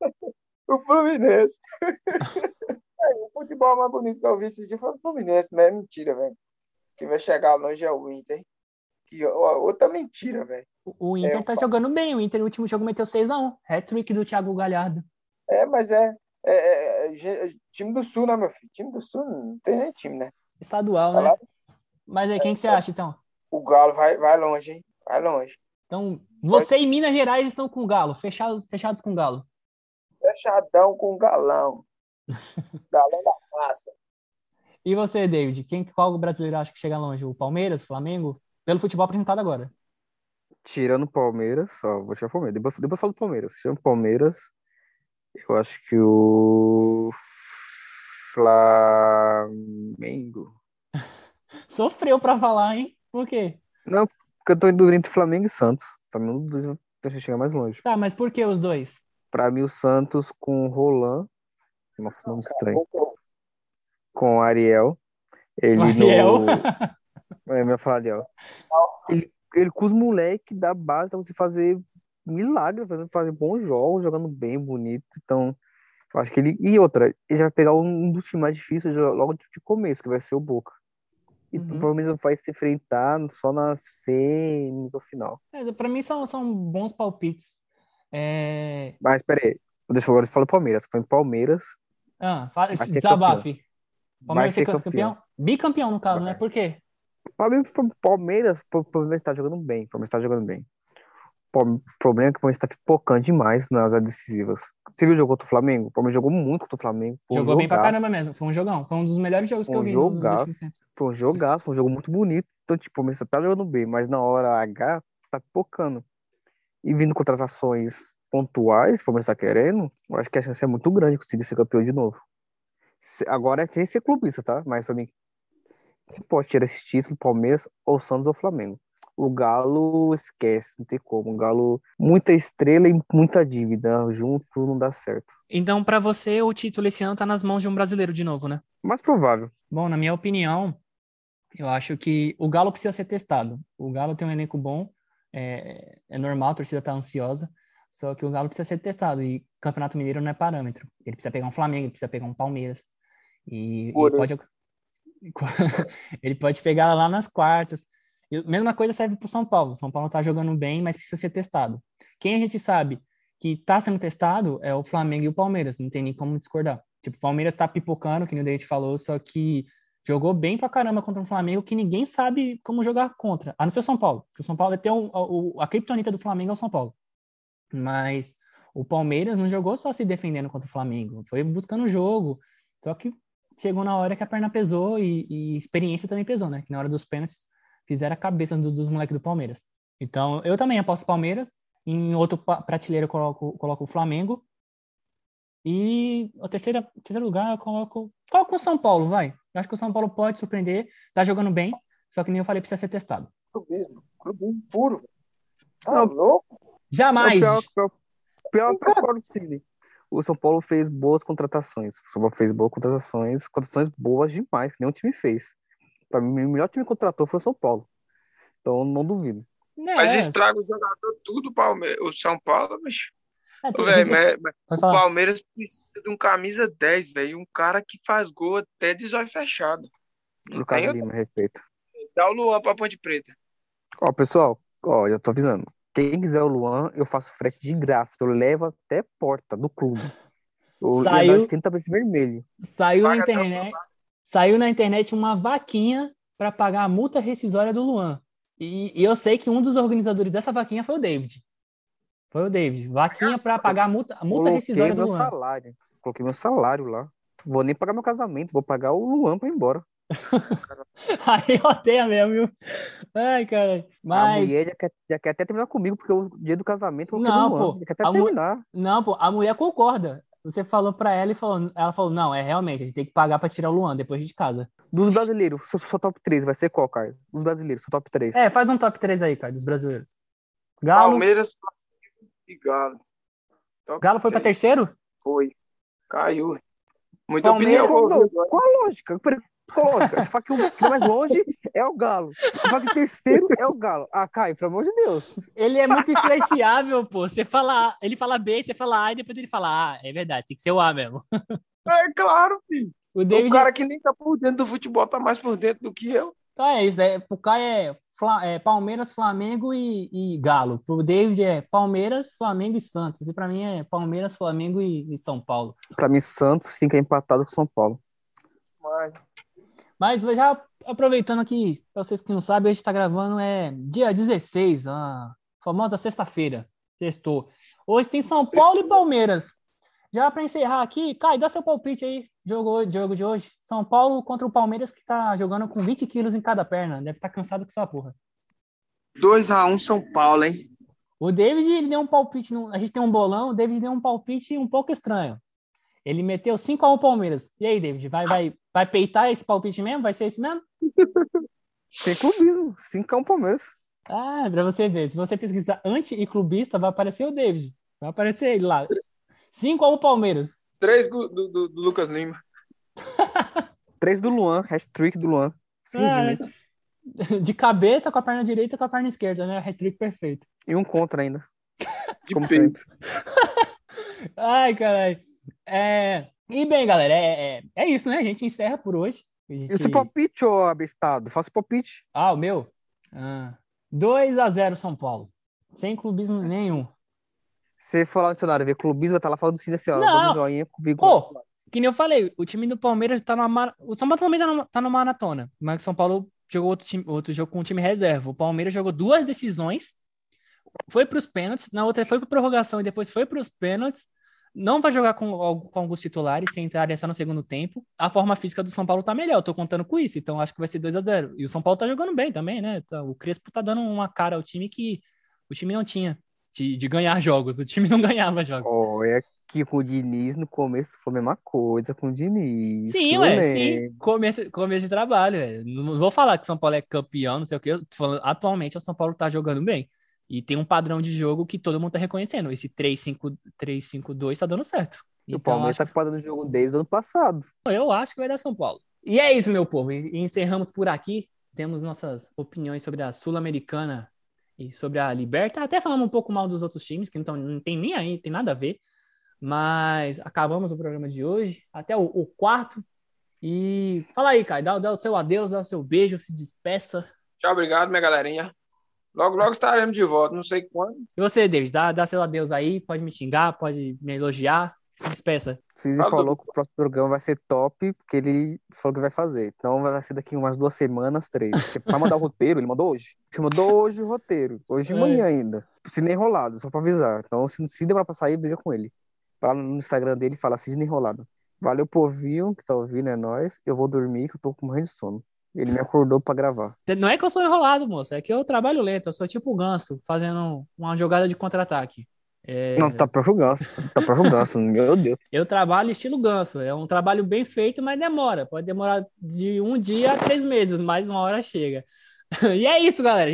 O Fluminense. É, o futebol mais bonito que eu vi esses dias foi o Fluminense, mas é mentira, velho. Quem vai chegar longe é o Inter. Que, outra mentira, velho. O, Inter É, tá jogando bem, o Inter no último jogo meteu 6x1, hat-trick do Thiago Galhardo. É, mas é, é, é, é, ge- time do Sul, né, meu filho? Time do Sul não tem nem time, né? Estadual, né? Mas aí, quem que você acha, então? O Galo vai, vai longe, hein? Vai longe. Então, você e Minas Gerais estão com o Galo, fechados, fechados com o Galo. Fechadão com galão. galão da massa. E você, David, quem, qual o brasileiro acha que chega longe? O Palmeiras, o Flamengo? Pelo futebol apresentado agora. Tirando o Palmeiras, só vou tirar o Palmeiras. Depois, depois eu falo do Palmeiras. Tirando o Palmeiras, eu acho que o Flamengo. Sofreu pra falar, hein? Por quê? Não, porque eu tô em dúvida entre Flamengo e Santos. Flamengo dos dois chegar mais longe. Tá, mas por que os dois? Pra mim, o Santos com o Roland. Nossa, nome estranho. Com o Ariel. Ele O Ariel. no. É, eu ia falar Ariel. Ele, ele com os moleques da base pra você fazer milagre, fazer, fazer bons jogos, jogando bem, bonito. Então, eu acho que ele. E outra, ele já vai pegar um dos times mais difíceis logo de começo, que vai ser o Boca. E Uhum. provavelmente vai se enfrentar só nas semis ou final. É, pra mim são, são bons palpites. É... Mas peraí, deixa eu agora falar Palmeiras. Foi em Palmeiras. Ah, fala, Vai desabafe. Vai Palmeiras ser ser campeão? Bicampeão, no caso, Vai. né? Por quê? Palmeiras, o Palmeiras tá jogando bem. O Palmeiras tá jogando bem. O problema é que o Palmeiras tá pipocando demais nas decisivas. Você viu o jogo contra o Flamengo? O Palmeiras jogou muito contra o Flamengo. Foi um Jogou bem pra caramba mesmo. Foi um jogão. Foi um dos melhores jogos que Foi eu um vi no- jogaço. tempos. Foi um jogaço, foi um jogo muito bonito. Então, tipo, o Palmeiras tá jogando bem, mas na hora H tá pipocando. E vindo contratações pontuais, como está querendo, eu acho que a chance é muito grande de conseguir ser campeão de novo. Agora é sem ser clubista, tá? Mas para mim, quem pode tirar esse título, Palmeiras ou Santos ou Flamengo? O Galo esquece, não tem como. O Galo, muita estrela e muita dívida. Junto não dá certo. Então, para você, o título esse ano tá nas mãos de um brasileiro de novo, né? Mais provável. Bom, na minha opinião, eu acho que o Galo precisa ser testado. O Galo tem um elenco bom, é, é normal, a torcida tá ansiosa, só que o Galo precisa ser testado e Campeonato Mineiro não é parâmetro. Ele precisa pegar um Flamengo, ele precisa pegar um Palmeiras. E, e pode, ele pode pegar lá nas quartas. Mesma coisa serve para o São Paulo. São Paulo está jogando bem, mas precisa ser testado. Quem a gente sabe que está sendo testado é o Flamengo e o Palmeiras. Não tem nem como discordar. Tipo, o Palmeiras está pipocando, que o David falou, só que jogou bem pra caramba contra um Flamengo que ninguém sabe como jogar contra. A não ser o São Paulo. O São Paulo é ter um, a, a criptonita do Flamengo é o São Paulo. Mas o Palmeiras não jogou só se defendendo contra o Flamengo. Foi buscando o jogo. Só que chegou na hora que a perna pesou e, e experiência também pesou, né? Que na hora dos pênaltis fizeram a cabeça do, dos moleques do Palmeiras. Então, eu também aposto Palmeiras. Em outro prateleiro eu coloco, coloco o Flamengo. E o terceiro, terceiro lugar eu coloco. Coloco o São Paulo, vai. Eu acho que o São Paulo pode surpreender. Tá jogando bem. Só que nem eu falei, precisa ser testado. Clubismo. Clubismo puro. Ah, louco? Jamais. Pior, pior, pior, pior, pior, o São Paulo fez boas contratações. O São Paulo fez boas contratações, contratações boas demais, que nenhum time fez. Para mim, o melhor time que contratou foi o São Paulo. Então, não duvido. É. Mas estraga o jogador tudo, Palme o São Paulo, bicho. É, véio, mas, mas o Palmeiras precisa de um camisa 10, velho. Um cara que faz gol até de zóio fechado. Lucas Lima, outro... respeito. Dá o Luan pra Ponte Preta. Ó, pessoal, ó, já tô avisando. Quem quiser o Luan, eu faço frete de graça. Eu levo até a porta do clube. O saiu, tapete vermelho. Saiu na internet. Saiu na internet uma vaquinha para pagar a multa rescisória do Luan. E, e, eu sei que um dos organizadores dessa vaquinha foi o David. Foi o David. Vaquinha para pagar a multa, a multa rescisória do Luan. Salário. Coloquei meu salário lá. Vou nem pagar meu casamento, vou pagar o Luan para ir embora. Aí odeia mesmo, viu? Ai, cara. Mas... A mulher já quer, já quer até terminar comigo, porque o dia do casamento eu não, pô, quer até terminar. Mu... Não, pô, a mulher concorda. Você falou pra ela e falou, ela falou, não, é realmente, a gente tem que pagar pra tirar o Luan depois de casa. Dos brasileiros, seu, seu top 3 vai ser qual, cara? Dos brasileiros, seu top 3. É, faz um top 3 aí, cara, dos brasileiros. Galo. Palmeiras e Galo. Top Galo foi 3. pra terceiro? Foi. Caiu. Muita Palmeiras, opinião. Qual, qual a lógica? Coloca. Você fala que o que mais longe é o Galo. Você fala que o terceiro é o Galo. Ah, Caio, pelo amor de Deus. Ele é muito influenciável, pô. Você fala, ele fala B, você fala A, e depois ele fala A. É verdade, tem que ser o A mesmo. É claro, filho. O, David... o cara que nem tá por dentro do futebol tá mais por dentro do que eu. Então é isso, é, pro Caio é, é Palmeiras, Flamengo e, e, Galo. Pro David é Palmeiras, Flamengo e Santos. E para mim é Palmeiras, Flamengo e, e São Paulo. Para mim, Santos fica empatado com São Paulo. Mas... Mas já aproveitando aqui, para vocês que não sabem, a gente está gravando é dia 16, a famosa sexta-feira, sextou. Hoje tem São Paulo e Palmeiras. Já para encerrar aqui, Caio, dá seu palpite aí, jogo, jogo de hoje. São Paulo contra o Palmeiras, que está jogando com 20 quilos em cada perna. Deve estar tá cansado com sua porra. 2x1 São Paulo, hein? O David ele deu um palpite, no... a gente tem um bolão, o David deu um palpite um pouco estranho. Ele meteu 5x1 Palmeiras. E aí, David, vai, vai, vai peitar esse palpite mesmo? Vai ser esse mesmo? Sem clubismo. 5x1 Palmeiras. Ah, pra você ver. Se você pesquisar anti e clubista, vai aparecer o David. Vai aparecer ele lá. 5x1 Palmeiras. 3 do, do, do, Lucas Lima. 3 do Luan. Hashtag do Luan. É, de cabeça com a perna direita e com a perna esquerda, né? Hashtag perfeito. E um contra ainda. Como sempre. Ai, caralho. É... E bem, galera, é, é, é, isso, né? A gente encerra por hoje. Gente... E o seu palpite, ô abestado? Faça o palpite. Ah, o meu? Ah, 2 a 0 São Paulo. Sem clubismo nenhum. Você for lá no cenário ver clubismo, tá lá falando assim, assim ó, Não. joinha comigo. Pô, que nem eu falei, o time do Palmeiras tá numa... O São Paulo também tá numa, tá numa maratona, mas o São Paulo jogou outro, time, outro jogo com o time reserva. O Palmeiras jogou duas decisões, foi para os pênaltis, na outra foi para prorrogação e depois foi para os pênaltis não vai jogar com, com alguns titulares, sem entrar só no segundo tempo. A forma física do São Paulo tá melhor, eu tô contando com isso, então acho que vai ser 2 a 0 E o São Paulo tá jogando bem também, né? Tá, o Crespo tá dando uma cara ao time que o time não tinha. de, de ganhar jogos. O time não ganhava jogos. Olha que com o Diniz no começo foi a mesma coisa com o Diniz. Sim, ué, sim. Começo, começo de trabalho, velho. Não vou falar que o São Paulo é campeão, não sei o quê. Eu tô falando, atualmente o São Paulo tá jogando bem. E tem um padrão de jogo que todo mundo tá reconhecendo. Esse 3-5-2 tá dando certo. E o Então, Palmeiras acho tá parando o jogo desde o ano passado. Eu acho que vai dar São Paulo. E é isso, meu povo. E encerramos por aqui. Temos nossas opiniões sobre a Sul-Americana e sobre a Liberta. Até falamos um pouco mal dos outros times, que não, não tem nem aí, tem nada a ver. Mas acabamos o programa de hoje. Até o, o quarto. E fala aí, Caio. Dá, dá o seu adeus, dá o seu beijo, se despeça. Tchau, obrigado, minha galerinha. Logo, logo estaremos de volta, não sei quando. E você, David, dá, dá seu adeus aí. Pode me xingar, pode me elogiar. Se despeça. Se ele Fala, falou que o próximo programa vai ser top, porque ele falou que vai fazer. Então vai ser daqui umas duas semanas, três. Porque pra mandar o roteiro, ele mandou hoje. Ele mandou hoje o roteiro. Hoje de É. manhã ainda. Sidney enrolado, só pra avisar. Então, se, se demorar pra sair, briga com ele. Lá no Instagram dele e fala Sidney enrolado. Valeu, povinho, que tá ouvindo, é nóis. Eu vou dormir, que eu tô com morrendo de sono. Ele me acordou pra gravar. Não é que eu sou enrolado, moço. É que eu trabalho lento. Eu sou tipo o ganso, fazendo uma jogada de contra-ataque. É, Não, tá pra ganso. Tá pra ganso, meu Deus. Eu trabalho estilo ganso. É um trabalho bem feito, mas demora. Pode demorar de um dia a três meses, mas uma hora chega. E é isso, galera.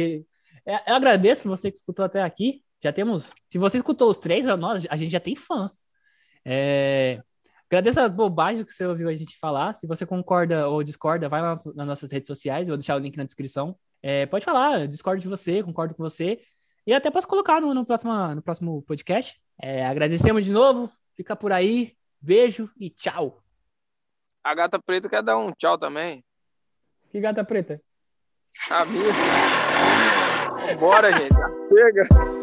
É- Eu agradeço você que escutou até aqui. Já temos. Se você escutou os três, nós, a gente já tem fãs. É, Agradeço as bobagens que você ouviu a gente falar. Se você concorda ou discorda, vai lá nas nossas redes sociais. Eu vou deixar o link na descrição. É, pode falar, eu discordo de você, concordo com você. E até posso colocar no, no próximo, no próximo podcast. É, agradecemos de novo. Fica por aí. Beijo e tchau. A gata preta quer dar um tchau também. Que gata preta. Sabia? Bora, gente. Chega.